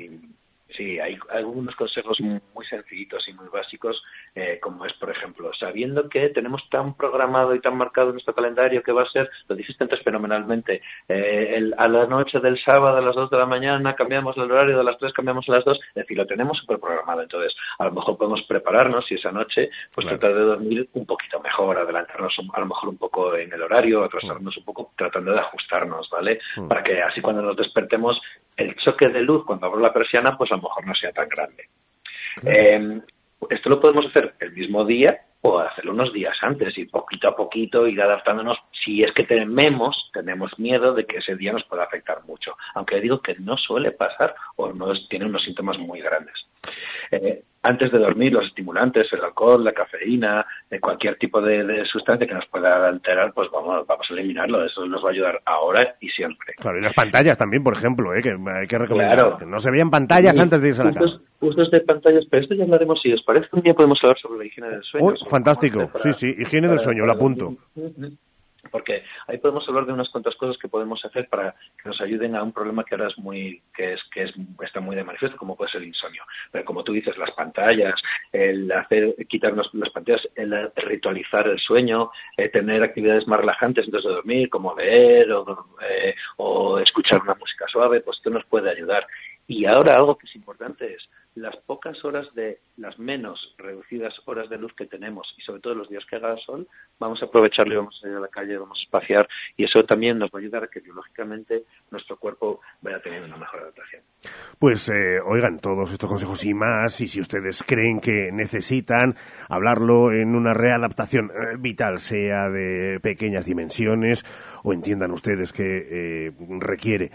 Sí, hay algunos consejos muy sencillitos y muy básicos, eh, como es, por ejemplo, sabiendo que tenemos tan programado y tan marcado nuestro calendario que va a ser, lo dijiste antes fenomenalmente, eh, el- a la noche del sábado a las 2 de la mañana cambiamos el horario, de las 3 cambiamos a las 2, es decir, lo tenemos súper programado, entonces a lo mejor podemos prepararnos y esa noche pues tratar de dormir un poquito mejor, adelantarnos a lo mejor un poco en el horario, atrasarnos un poco, tratando de ajustarnos, ¿vale? Mm. Para que así cuando nos despertemos el choque de luz cuando abro la persiana pues a lo mejor no sea tan grande. Eh, esto lo podemos hacer el mismo día o hacerlo unos días antes y poquito a poquito ir adaptándonos si es que tememos, tenemos miedo de que ese día nos pueda afectar mucho, aunque digo que no suele pasar o no tiene unos síntomas muy grandes. Eh, antes de dormir, los estimulantes, el alcohol, la cafeína, eh, cualquier tipo de, de sustancia que nos pueda alterar, pues vamos, vamos a eliminarlo. Eso nos va a ayudar ahora y siempre. Claro, y las pantallas también, por ejemplo, ¿eh? que hay que recomendar. Claro. Que no se vean pantallas Sí, antes de irse a la cama. usos- Usos de pantallas, pero esto ya hablaremos, si os parece, un día podemos hablar sobre la higiene del sueño. Sobre fantástico. hacer Sí, para- sí, higiene del para- sueño, lo para apunto. Porque ahí podemos hablar de unas cuantas cosas que podemos hacer para que nos ayuden a un problema que ahora es muy, que es, que es, está muy de manifiesto, como puede ser el insomnio. Pero como tú dices, las pantallas, el hacer, quitarnos las pantallas, el ritualizar el sueño, eh, tener actividades más relajantes antes de dormir, como leer o, eh, o escuchar una música suave, pues esto nos puede ayudar. Y ahora algo que es importante es las pocas horas de, las menos reducidas horas de luz que tenemos y sobre todo los días que haga sol, vamos a aprovecharlo y vamos a salir a la calle, vamos a espaciar y eso también nos va a ayudar a que biológicamente nuestro cuerpo vaya teniendo una mejor adaptación. Pues eh, oigan todos estos consejos y más, y si ustedes creen que necesitan hablarlo en una readaptación eh, vital, sea de pequeñas dimensiones, o entiendan ustedes que eh, requiere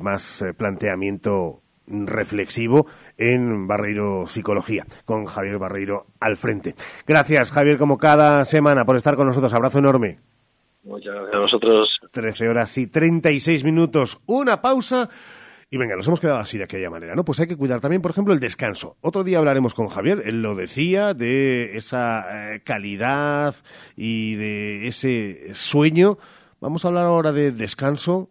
más planteamiento reflexivo en Barreiro Psicología, con Javier Barreiro al frente. Gracias, Javier, como cada semana, por estar con nosotros. Abrazo enorme. Muchas gracias a vosotros. 13 horas y 36 minutos. Una pausa. Y venga, nos hemos quedado así de aquella manera, ¿no? Pues hay que cuidar también, por ejemplo, el descanso. Otro día hablaremos con Javier, él lo decía, de esa eh, calidad y de ese sueño. Vamos a hablar ahora de descanso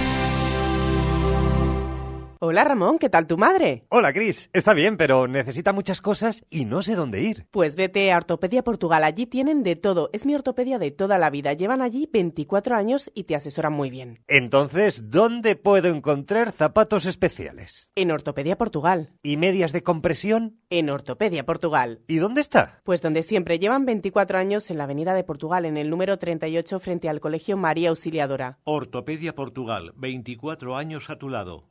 Hola Ramón, ¿qué tal tu madre? Hola, Cris. Está bien, pero necesita muchas cosas y no sé dónde ir. Pues vete a Ortopedia Portugal, allí tienen de todo, es mi ortopedia de toda la vida, llevan allí 24 años y te asesoran muy bien. Entonces, ¿dónde puedo encontrar zapatos especiales? En Ortopedia Portugal. ¿Y medias de compresión? En Ortopedia Portugal. ¿Y dónde está? Pues donde siempre llevan 24 años en la Avenida de Portugal, en el número 38 frente al Colegio María Auxiliadora. Ortopedia Portugal, 24 años a tu lado.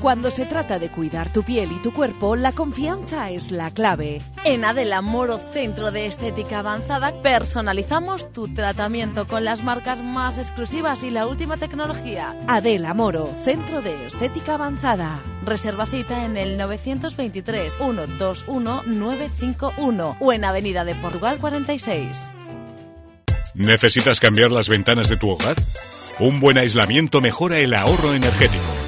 Cuando se trata de cuidar tu piel y tu cuerpo, la confianza es la clave. En Adela Moro Centro de Estética Avanzada personalizamos tu tratamiento con las marcas más exclusivas y la última tecnología. Adela Moro, Centro de Estética Avanzada. Reserva cita en el 923 121 951 o en Avenida de Portugal 46. ¿Necesitas cambiar las ventanas de tu hogar? Un buen aislamiento mejora el ahorro energético.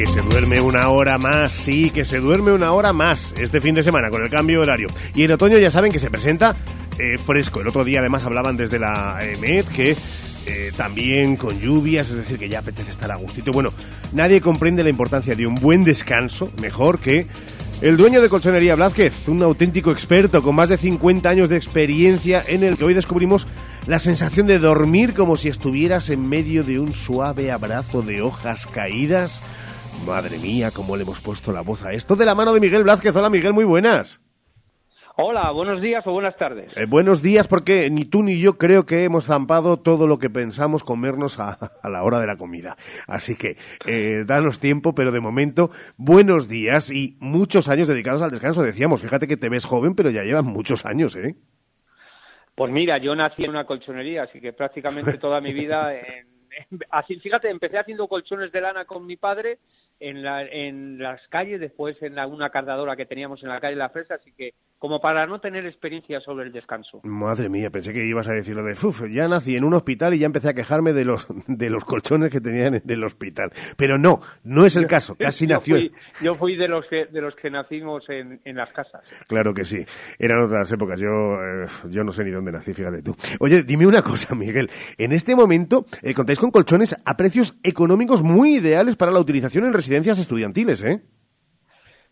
Que se duerme una hora más, sí, que se duerme una hora más este fin de semana con el cambio horario. Y en otoño ya saben que se presenta eh, fresco. El otro día además hablaban desde la EMED que eh, también con lluvias, es decir, que ya apetece estar a gustito. Bueno, nadie comprende la importancia de un buen descanso, mejor que el dueño de Colchonería Blázquez, un auténtico experto con más de 50 años de experiencia en el que hoy descubrimos la sensación de dormir como si estuvieras en medio de un suave abrazo de hojas caídas. Madre mía, cómo le hemos puesto la voz a esto de la mano de Miguel Blázquez. Hola Miguel, muy buenas. Hola, buenos días o buenas tardes. Eh, buenos días, porque ni tú ni yo creo que hemos zampado todo lo que pensamos comernos a, a la hora de la comida. Así que, eh, danos tiempo, pero de momento, buenos días y muchos años dedicados al descanso. Decíamos, fíjate que te ves joven, pero ya llevan muchos años, ¿eh? Pues mira, yo nací en una colchonería, así que prácticamente toda mi vida, así, fíjate, empecé haciendo colchones de lana con mi padre en, la- en las calles, después en la- una cardadora que teníamos en la calle La Fresa, así que como para no tener experiencia sobre el descanso. Madre mía, pensé que ibas a decir lo de, "Uf, ya nací en un hospital y ya empecé a quejarme de los, de los colchones que tenían en el hospital. Pero no, no es el caso, casi yo nació. Fui, yo fui de los que, de los que nacimos en, en las casas. Claro que sí. Eran otras épocas. Yo, eh, yo no sé ni dónde nací, fíjate tú. Oye, dime una cosa, Miguel. En este momento eh, contáis con colchones a precios económicos muy ideales para la utilización en residencias estudiantiles, ¿eh?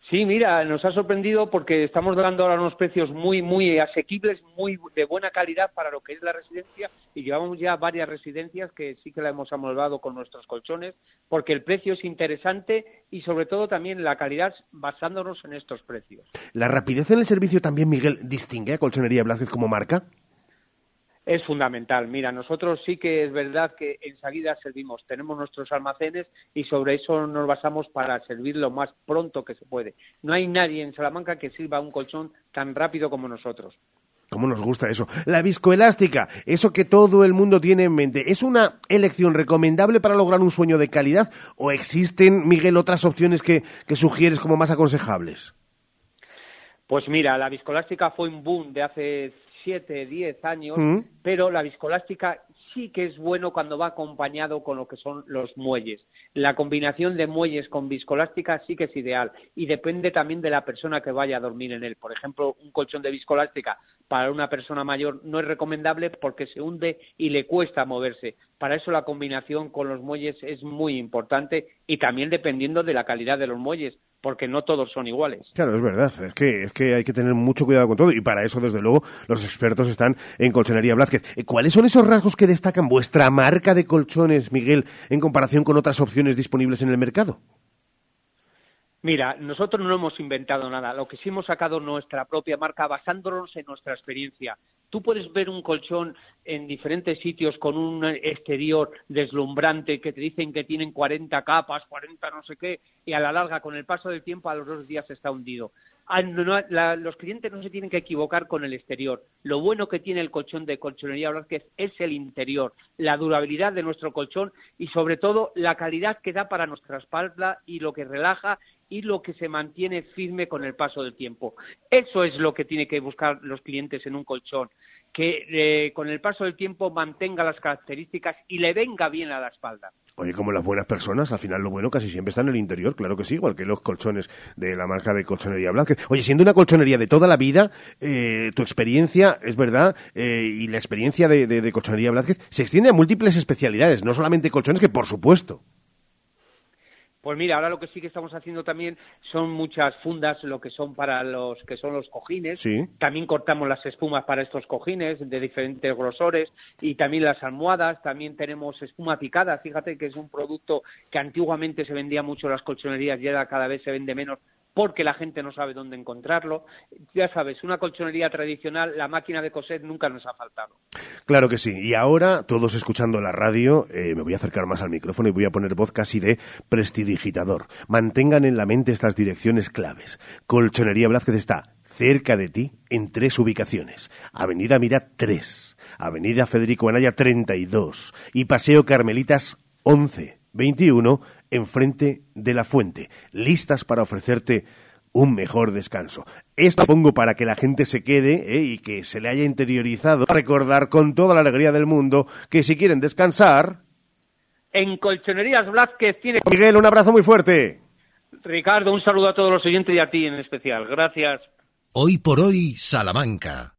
Sí, mira, nos ha sorprendido porque estamos dando ahora unos precios muy, muy asequibles, muy de buena calidad para lo que es la residencia y llevamos ya varias residencias que sí que la hemos amoldado con nuestros colchones porque el precio es interesante y sobre todo también la calidad basándonos en estos precios. La rapidez en el servicio también, Miguel, distingue a Colchonería Blázquez como marca. Es fundamental. Mira, nosotros sí que es verdad que enseguida servimos, tenemos nuestros almacenes y sobre eso nos basamos para servir lo más pronto que se puede. No hay nadie en Salamanca que sirva un colchón tan rápido como nosotros. ¿Cómo nos gusta eso? La viscoelástica, eso que todo el mundo tiene en mente, ¿es una elección recomendable para lograr un sueño de calidad o existen, Miguel, otras opciones que, que sugieres como más aconsejables? Pues mira, la viscolástica fue un boom de hace 7, 10 años, Mm. pero la viscolástica sí que es bueno cuando va acompañado con lo que son los muelles. La combinación de muelles con viscolástica sí que es ideal y depende también de la persona que vaya a dormir en él. Por ejemplo, un colchón de viscolástica para una persona mayor no es recomendable porque se hunde y le cuesta moverse. Para eso la combinación con los muelles es muy importante y también dependiendo de la calidad de los muelles, porque no todos son iguales. Claro, es verdad. Es que, es que hay que tener mucho cuidado con todo y para eso, desde luego, los expertos están en Colchonería Blázquez. Eh, ¿Cuáles son esos rasgos que destacan vuestra marca de colchones, Miguel, en comparación con otras opciones disponibles en el mercado? Mira, nosotros no hemos inventado nada. Lo que sí hemos sacado nuestra propia marca basándonos en nuestra experiencia. Tú puedes ver un colchón en diferentes sitios con un exterior deslumbrante que te dicen que tienen 40 capas, 40 no sé qué, y a la larga, con el paso del tiempo, a los dos días está hundido. Ah, los clientes no se tienen que equivocar con el exterior. Lo bueno que tiene el colchón de Colchonería Blázquez es el interior, la durabilidad de nuestro colchón y sobre todo la calidad que da para nuestra espalda y lo que relaja y lo que se mantiene firme con el paso del tiempo. Eso es lo que tienen que buscar los clientes en un colchón. que eh, con el paso del tiempo mantenga las características y le venga bien a la espalda. Oye, como las buenas personas, al final lo bueno casi siempre está en el interior, claro que sí, igual que los colchones de la marca de colchonería Blanca. Oye, siendo una colchonería de toda la vida, eh, tu experiencia, es verdad, eh, y la experiencia de, de, de colchonería Blázquez se extiende a múltiples especialidades, no solamente colchones, que por supuesto. Pues mira, ahora lo que sí que estamos haciendo también son muchas fundas, lo que son para los que son los cojines. Sí. También cortamos las espumas para estos cojines de diferentes grosores y también las almohadas. También tenemos espuma picada. Fíjate que es un producto que antiguamente se vendía mucho en las colchonerías y ahora cada vez se vende menos porque la gente no sabe dónde encontrarlo. Ya sabes, una colchonería tradicional, la máquina de coser nunca nos ha faltado. Claro que sí. Y ahora, todos escuchando la radio, eh, me voy a acercar más al micrófono y voy a poner voz casi de prestidigitador. Mantengan en la mente estas direcciones claves. Colchonería Blázquez está cerca de ti en tres ubicaciones. Avenida Mirat 3, Avenida Federico Anaya 32 y Paseo Carmelitas 11, 21 enfrente de la fuente, listas para ofrecerte un mejor descanso. Esto pongo para que la gente se quede ¿eh? y que se le haya interiorizado, recordar con toda la alegría del mundo que si quieren descansar... En Colchonerías Blázquez tiene... Miguel, un abrazo muy fuerte. Ricardo, un saludo a todos los oyentes y a ti en especial. Gracias. Hoy por hoy, Salamanca.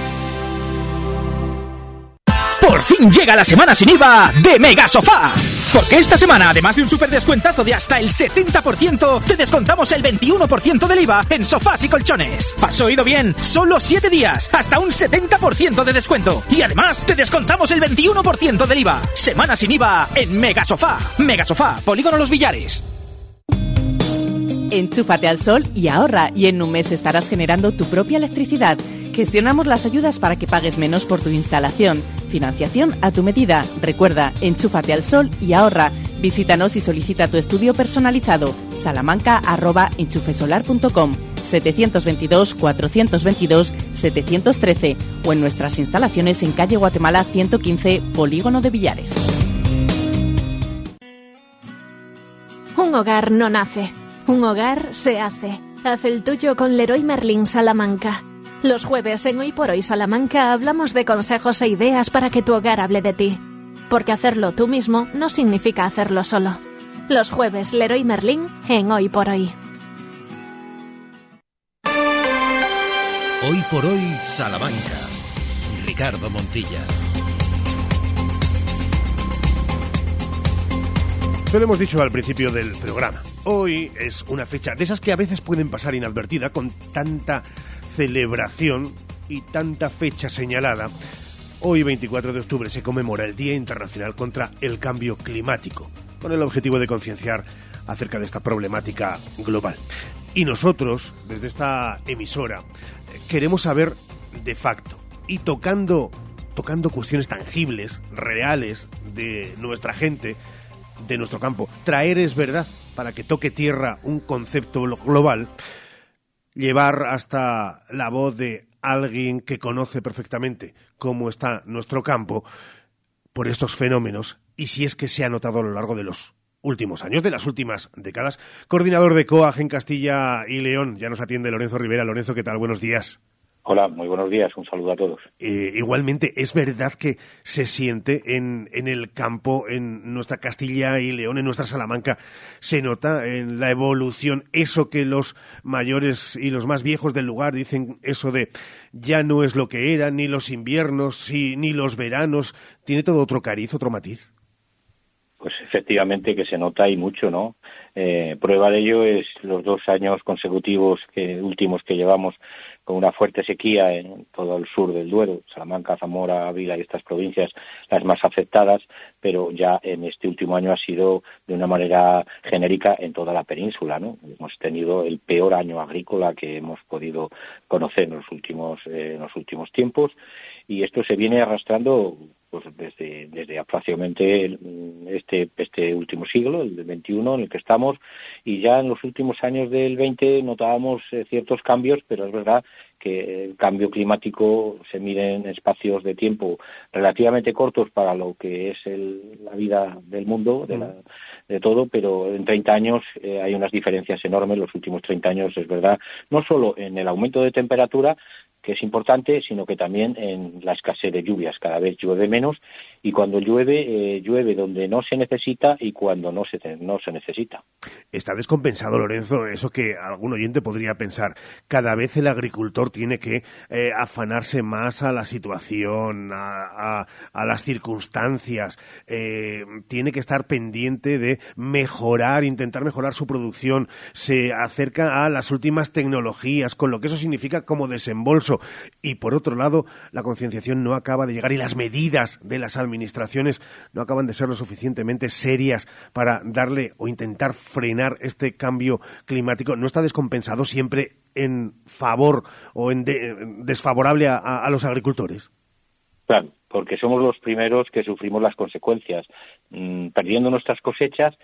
Fin llega la semana sin IVA de Mega Sofá. Porque esta semana, además de un super descuentazo de hasta el 70%, te descontamos el 21% del IVA en sofás y colchones. ¿Has oído bien? Solo 7 días, hasta un 70% de descuento. Y además, te descontamos el 21% del IVA. Semana sin IVA en Mega Sofá. Mega Sofá, Polígono Los Villares. Enchúfate al sol y ahorra y en un mes estarás generando tu propia electricidad. Gestionamos las ayudas para que pagues menos por tu instalación. Financiación a tu medida. Recuerda, enchúfate al sol y ahorra. Visítanos y solicita tu estudio personalizado. salamanca.enchufesolar.com 722-422-713 o en nuestras instalaciones en calle Guatemala 115, Polígono de Villares. Un hogar no nace, un hogar se hace. Haz el tuyo con Leroy Merlin Salamanca. Los jueves en Hoy por Hoy Salamanca hablamos de consejos e ideas para que tu hogar hable de ti. Porque hacerlo tú mismo no significa hacerlo solo. Los jueves Leroy Merlin en Hoy por Hoy. Hoy por hoy Salamanca. Ricardo Montilla. Te lo hemos dicho al principio del programa. Hoy es una fecha de esas que a veces pueden pasar inadvertida con tanta celebración y tanta fecha señalada. Hoy, 24 de octubre, se conmemora el Día Internacional contra el Cambio Climático, con el objetivo de concienciar acerca de esta problemática global. Y nosotros, desde esta emisora, queremos saber de facto y tocando, tocando cuestiones tangibles, reales, de nuestra gente, de nuestro campo, traer es verdad para que toque tierra un concepto global, llevar hasta la voz de alguien que conoce perfectamente cómo está nuestro campo por estos fenómenos y si es que se ha notado a lo largo de los últimos años, de las últimas décadas. Coordinador de COAG en Castilla y León, ya nos atiende Lorenzo Rivera. Lorenzo, ¿qué tal? Buenos días. Hola, muy buenos días, un saludo a todos. Eh, igualmente, es verdad que se siente en, en, el campo, en nuestra Castilla y León, en nuestra Salamanca, se nota en la evolución, eso que los mayores y los más viejos del lugar dicen, eso de ya no es lo que era, ni los inviernos, ni los veranos, tiene todo otro cariz, otro matiz. Pues efectivamente que se nota y mucho, ¿no? Eh, prueba de ello es los dos años consecutivos que, últimos que llevamos con una fuerte sequía en todo el sur del Duero, Salamanca, Zamora, Ávila y estas provincias las más afectadas, pero ya en este último año ha sido de una manera genérica en toda la península, ¿no? Hemos tenido el peor año agrícola que hemos podido conocer en los últimos, eh, en los últimos tiempos y esto se viene arrastrando pues desde, desde este, este último siglo, el 21 en el que estamos, y ya en los últimos años del 20 notábamos eh, ciertos cambios, pero es verdad que el cambio climático se mide en espacios de tiempo relativamente cortos para lo que es la vida del mundo, de, la, de, todo, pero en 30 años eh, hay unas diferencias enormes. Los últimos 30 años, es verdad, no solo en el aumento de temperatura, que es importante, sino que también en la escasez de lluvias. Cada vez llueve menos y cuando llueve, eh, llueve donde no se necesita y cuando no se, no se necesita. Está descompensado, Lorenzo, eso que algún oyente podría pensar. Cada vez el agricultor tiene que eh, afanarse más a la situación, a, las circunstancias, eh, tiene que estar pendiente de mejorar, intentar mejorar su producción, se acerca a las últimas tecnologías, con lo que eso significa como desembolso. Y por otro lado, la concienciación no acaba de llegar y las medidas de las administraciones no acaban de ser lo suficientemente serias para darle o intentar frenar este cambio climático. ¿No está descompensado siempre en favor o en, desfavorable a, los agricultores? Claro, porque somos los primeros que sufrimos las consecuencias, mm, perdiendo nuestras cosechas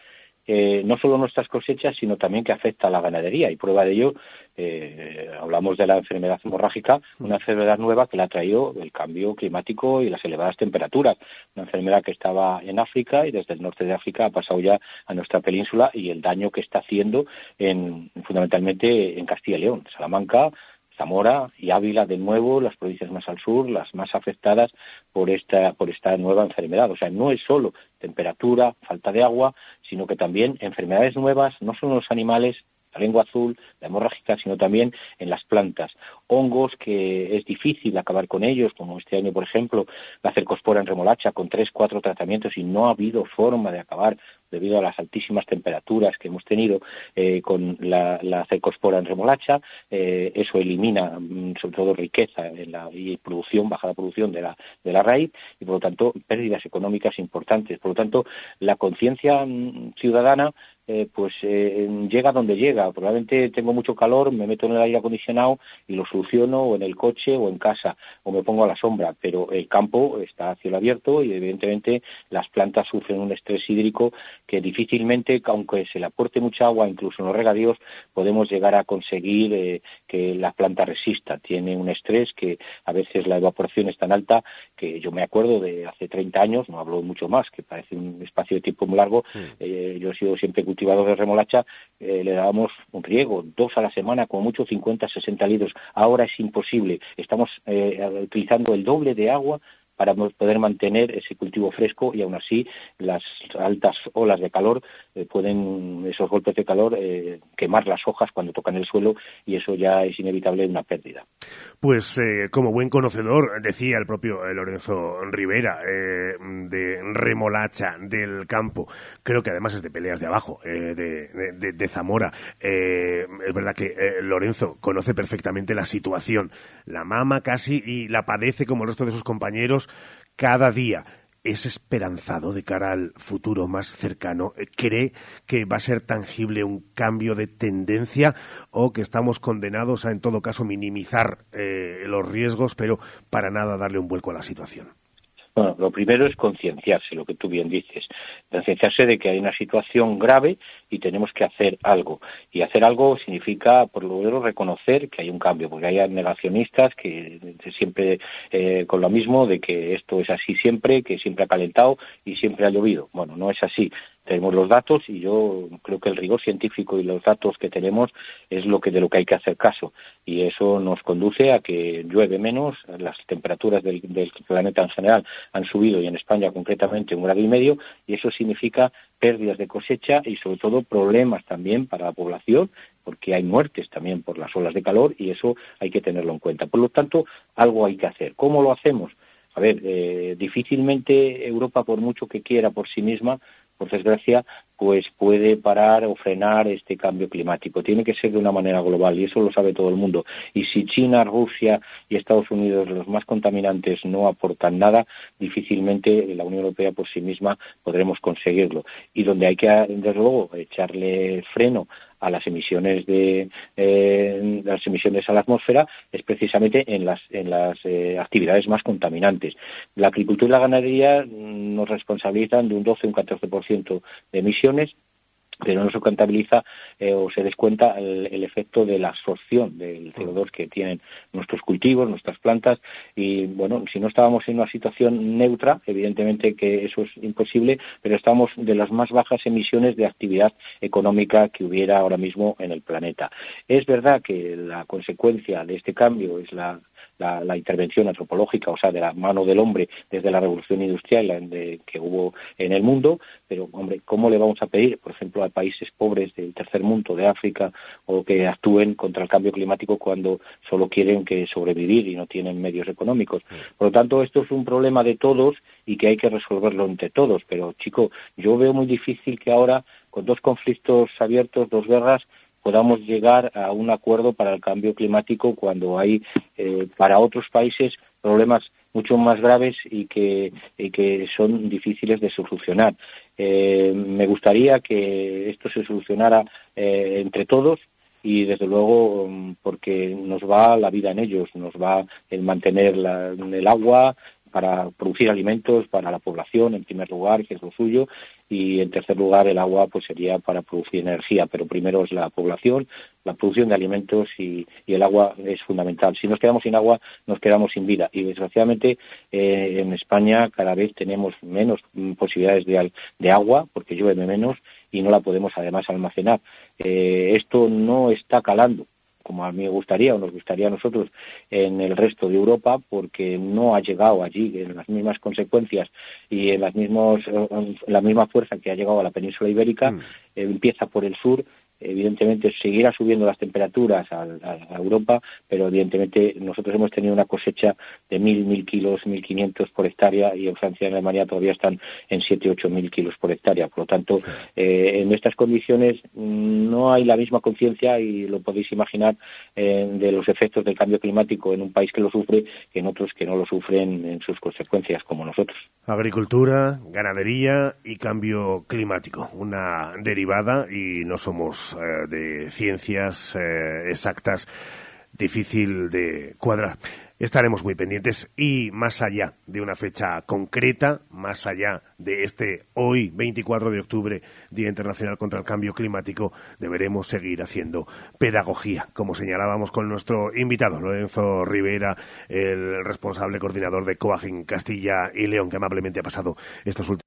eh, no solo nuestras cosechas, sino también que afecta a la ganadería. Y prueba de ello, eh, hablamos de la enfermedad hemorrágica, una enfermedad nueva que la ha traído el cambio climático y las elevadas temperaturas. Una enfermedad que estaba en África y desde el norte de África ha pasado ya a nuestra península y el daño que está haciendo en, fundamentalmente en Castilla y León, Salamanca, Zamora y Ávila de nuevo, las provincias más al sur, las más afectadas por esta, por esta nueva enfermedad. O sea, no es solo temperatura, falta de agua, sino que también enfermedades nuevas, no solo en los animales, la lengua azul, la hemorrágica, sino también en las plantas. Hongos que es difícil acabar con ellos, como este año, por ejemplo, la cercospora en remolacha con tres, cuatro tratamientos y no ha habido forma de acabar debido a las altísimas temperaturas que hemos tenido eh, con la, cercospora en remolacha. Eh, eso elimina, mm, sobre todo, riqueza en la, y producción, bajada producción de la, de la raíz y, por lo tanto, pérdidas económicas importantes. Por lo tanto, la conciencia mm, ciudadana eh, pues eh, llega donde llega. Probablemente tengo mucho calor, me meto en el aire acondicionado y lo soluciono o en el coche o en casa o me pongo a la sombra, pero el campo está a cielo abierto y evidentemente las plantas sufren un estrés hídrico que difícilmente, aunque se le aporte mucha agua, incluso en los regadíos, podemos llegar a conseguir eh, que la planta resista. Tiene un estrés que a veces la evaporación es tan alta que yo me acuerdo de hace 30 años, no hablo mucho más, que parece un espacio de tiempo muy largo, mm. yo he sido siempre cultivados de remolacha eh, le dábamos un riego, dos a la semana, como mucho 50, 60 litros. Ahora es imposible. Estamos eh, utilizando el doble de agua para poder mantener ese cultivo fresco y aún así las altas olas de calor eh, pueden, esos golpes de calor, eh, quemar las hojas cuando tocan el suelo y eso ya es inevitable una pérdida. Pues eh, como buen conocedor, decía el propio Lorenzo Rivera, de remolacha del campo, creo que además es de peleas de abajo, de, de, Zamora. es verdad que Lorenzo conoce perfectamente la situación, la mama casi y la padece como el resto de sus compañeros cada día. ¿Es esperanzado de cara al futuro más cercano? ¿Cree que va a ser tangible un cambio de tendencia o que estamos condenados a, en todo caso, minimizar eh, los riesgos, pero para nada darle un vuelco a la situación? Bueno, lo primero es concienciarse, lo que tú bien dices, concienciarse de que hay una situación grave y tenemos que hacer algo. Y hacer algo significa, por lo menos, reconocer que hay un cambio, porque hay negacionistas que siempre eh, con lo mismo de que esto es así siempre, que siempre ha calentado y siempre ha llovido. Bueno, no es así tenemos los datos y yo creo que el rigor científico y los datos que tenemos es lo que de lo que hay que hacer caso y eso nos conduce a que llueve menos, las temperaturas del, planeta en general han subido y en España concretamente un grado y medio y eso significa pérdidas de cosecha y sobre todo problemas también para la población porque hay muertes también por las olas de calor y eso hay que tenerlo en cuenta. Por lo tanto, algo hay que hacer. ¿Cómo lo hacemos? A ver, eh, difícilmente Europa, por mucho que quiera por sí misma, por desgracia, pues puede parar o frenar este cambio climático. Tiene que ser de una manera global y eso lo sabe todo el mundo. Y si China, Rusia y Estados Unidos, los más contaminantes, no aportan nada, difícilmente la Unión Europea por sí misma podremos conseguirlo. Y donde hay que, desde luego, echarle freno a las emisiones de eh, las emisiones a la atmósfera es precisamente en las en las eh, actividades más contaminantes. La agricultura y la ganadería nos responsabilizan de un 12 un 14% de emisiones pero no se contabiliza eh, o se descuenta el, efecto de la absorción del CO2 que tienen nuestros cultivos, nuestras plantas y bueno, si no estábamos en una situación neutra, evidentemente que eso es imposible, pero estamos de las más bajas emisiones de actividad económica que hubiera ahora mismo en el planeta. Es verdad que la consecuencia de este cambio es la la, intervención antropológica, o sea, de la mano del hombre desde la revolución industrial que hubo en el mundo, pero, hombre, ¿cómo le vamos a pedir, por ejemplo, a países pobres del tercer mundo, de África, o que actúen contra el cambio climático cuando solo quieren que sobrevivir y no tienen medios económicos? Por lo tanto, esto es un problema de todos y que hay que resolverlo entre todos, pero, chico, yo veo muy difícil que ahora, con dos conflictos abiertos, dos guerras, podamos llegar a un acuerdo para el cambio climático cuando hay eh, para otros países problemas mucho más graves y que, que son difíciles de solucionar. Eh, me gustaría que esto se solucionara eh, entre todos y desde luego mm, porque nos va la vida en ellos, nos va el mantener el agua, para producir alimentos para la población, en primer lugar, que es lo suyo, y en tercer lugar el agua pues sería para producir energía, pero primero es la población, la producción de alimentos y, el agua es fundamental. Si nos quedamos sin agua, nos quedamos sin vida y desgraciadamente eh, en España cada vez tenemos menos mm, posibilidades de, de agua porque llueve menos y no la podemos además almacenar. Eh, esto no está calando como a mí me gustaría o nos gustaría a nosotros en el resto de Europa, porque no ha llegado allí en las mismas consecuencias y en las mismos, la misma fuerza que ha llegado a la península ibérica, mm. eh, empieza por el sur evidentemente seguirá subiendo las temperaturas a, Europa, pero evidentemente nosotros hemos tenido una cosecha de mil, mil kilos, mil quinientos por hectárea y en Francia y en Alemania todavía están en siete, ocho mil kilos por hectárea. Por lo tanto, eh, en estas condiciones no hay la misma conciencia y lo podéis imaginar eh, de los efectos del cambio climático en un país que lo sufre que en otros que no lo sufren en sus consecuencias como nosotros. Agricultura, ganadería y cambio climático, una derivada y no somos eh, de ciencias eh, exactas difícil de cuadrar. Estaremos muy pendientes y más allá de una fecha concreta, más allá de este hoy, 24 de octubre, Día Internacional contra el Cambio Climático, deberemos seguir haciendo pedagogía, como señalábamos con nuestro invitado, Lorenzo Rivera, el responsable coordinador de COAGIN Castilla y León, que amablemente ha pasado estos últimos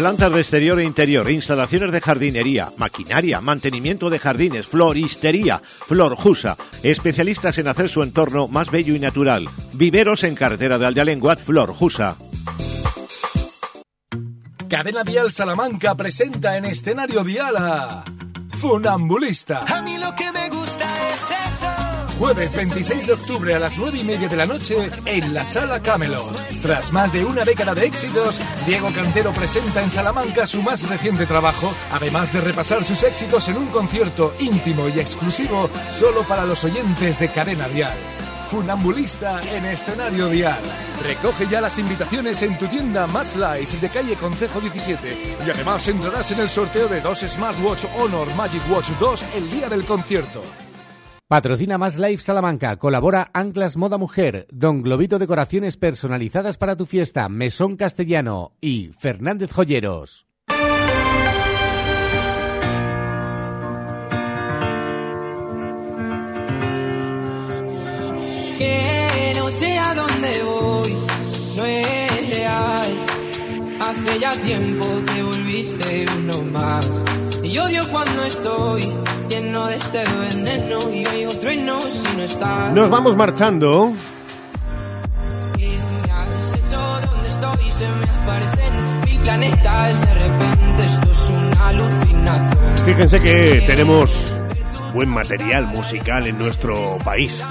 Plantas de exterior e interior, instalaciones de jardinería, maquinaria, mantenimiento de jardines, floristería, Florjusa, especialistas en hacer su entorno más bello y natural. Viveros en carretera de Flor Florjusa. Cadena Vial Salamanca presenta en escenario Vial a Funambulista. A mí lo que me gusta es Jueves 26 de octubre a las 9 y media de la noche en la Sala Camelot. Tras más de una década de éxitos, Diego Cantero presenta en Salamanca su más reciente trabajo, además de repasar sus éxitos en un concierto íntimo y exclusivo solo para los oyentes de Cadena Dial. Funambulista en escenario Dial. Recoge ya las invitaciones en tu tienda Más Life de calle Concejo 17 y además entrarás en el sorteo de dos Smartwatch Honor Magic Watch 2 el día del concierto. Patrocina Más Life Salamanca. Colabora Anclas Moda Mujer, Don Globito Decoraciones personalizadas para tu fiesta, Mesón Castellano y Fernández Joyeros. Que no sé a voy, no es real. Hace ya tiempo que volviste uno más. Y odio cuando estoy lleno de este veneno y oigo trueno si no estás. Nos vamos marchando. Fíjense que tenemos buen material musical en nuestro país.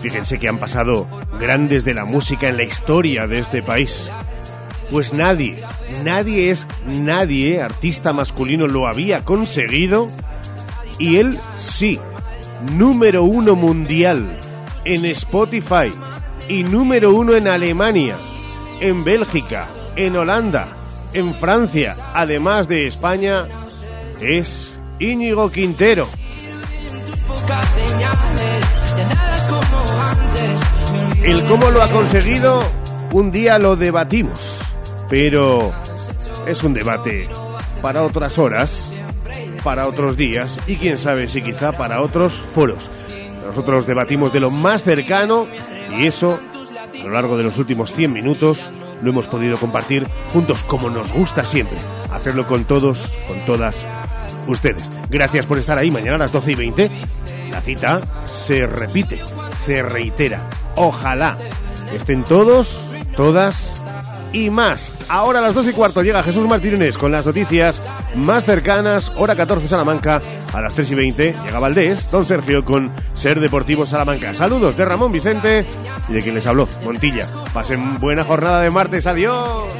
Fíjense que han pasado grandes de la música en la historia de este país. Pues nadie, nadie es nadie, artista masculino lo había conseguido y él sí, número uno mundial en Spotify y número uno en Alemania, en Bélgica, en Holanda, en Francia, además de España, es Íñigo Quintero. El cómo lo ha conseguido, un día lo debatimos, pero es un debate para otras horas, para otros días y quién sabe si quizá para otros foros. Nosotros debatimos de lo más cercano y eso, a lo largo de los últimos 100 minutos, lo hemos podido compartir juntos como nos gusta siempre. Hacerlo con todos, con todas ustedes. Gracias por estar ahí mañana a las 12 y 20. La cita se repite, se reitera. Ojalá estén todos, todas y más. Ahora a las 2 y cuarto llega Jesús Martínez con las noticias más cercanas, hora 14 Salamanca, a las 3 y 20 llega Valdés, don Sergio con Ser Deportivo Salamanca. Saludos de Ramón Vicente y de quien les habló, Montilla. Pasen buena jornada de martes, adiós.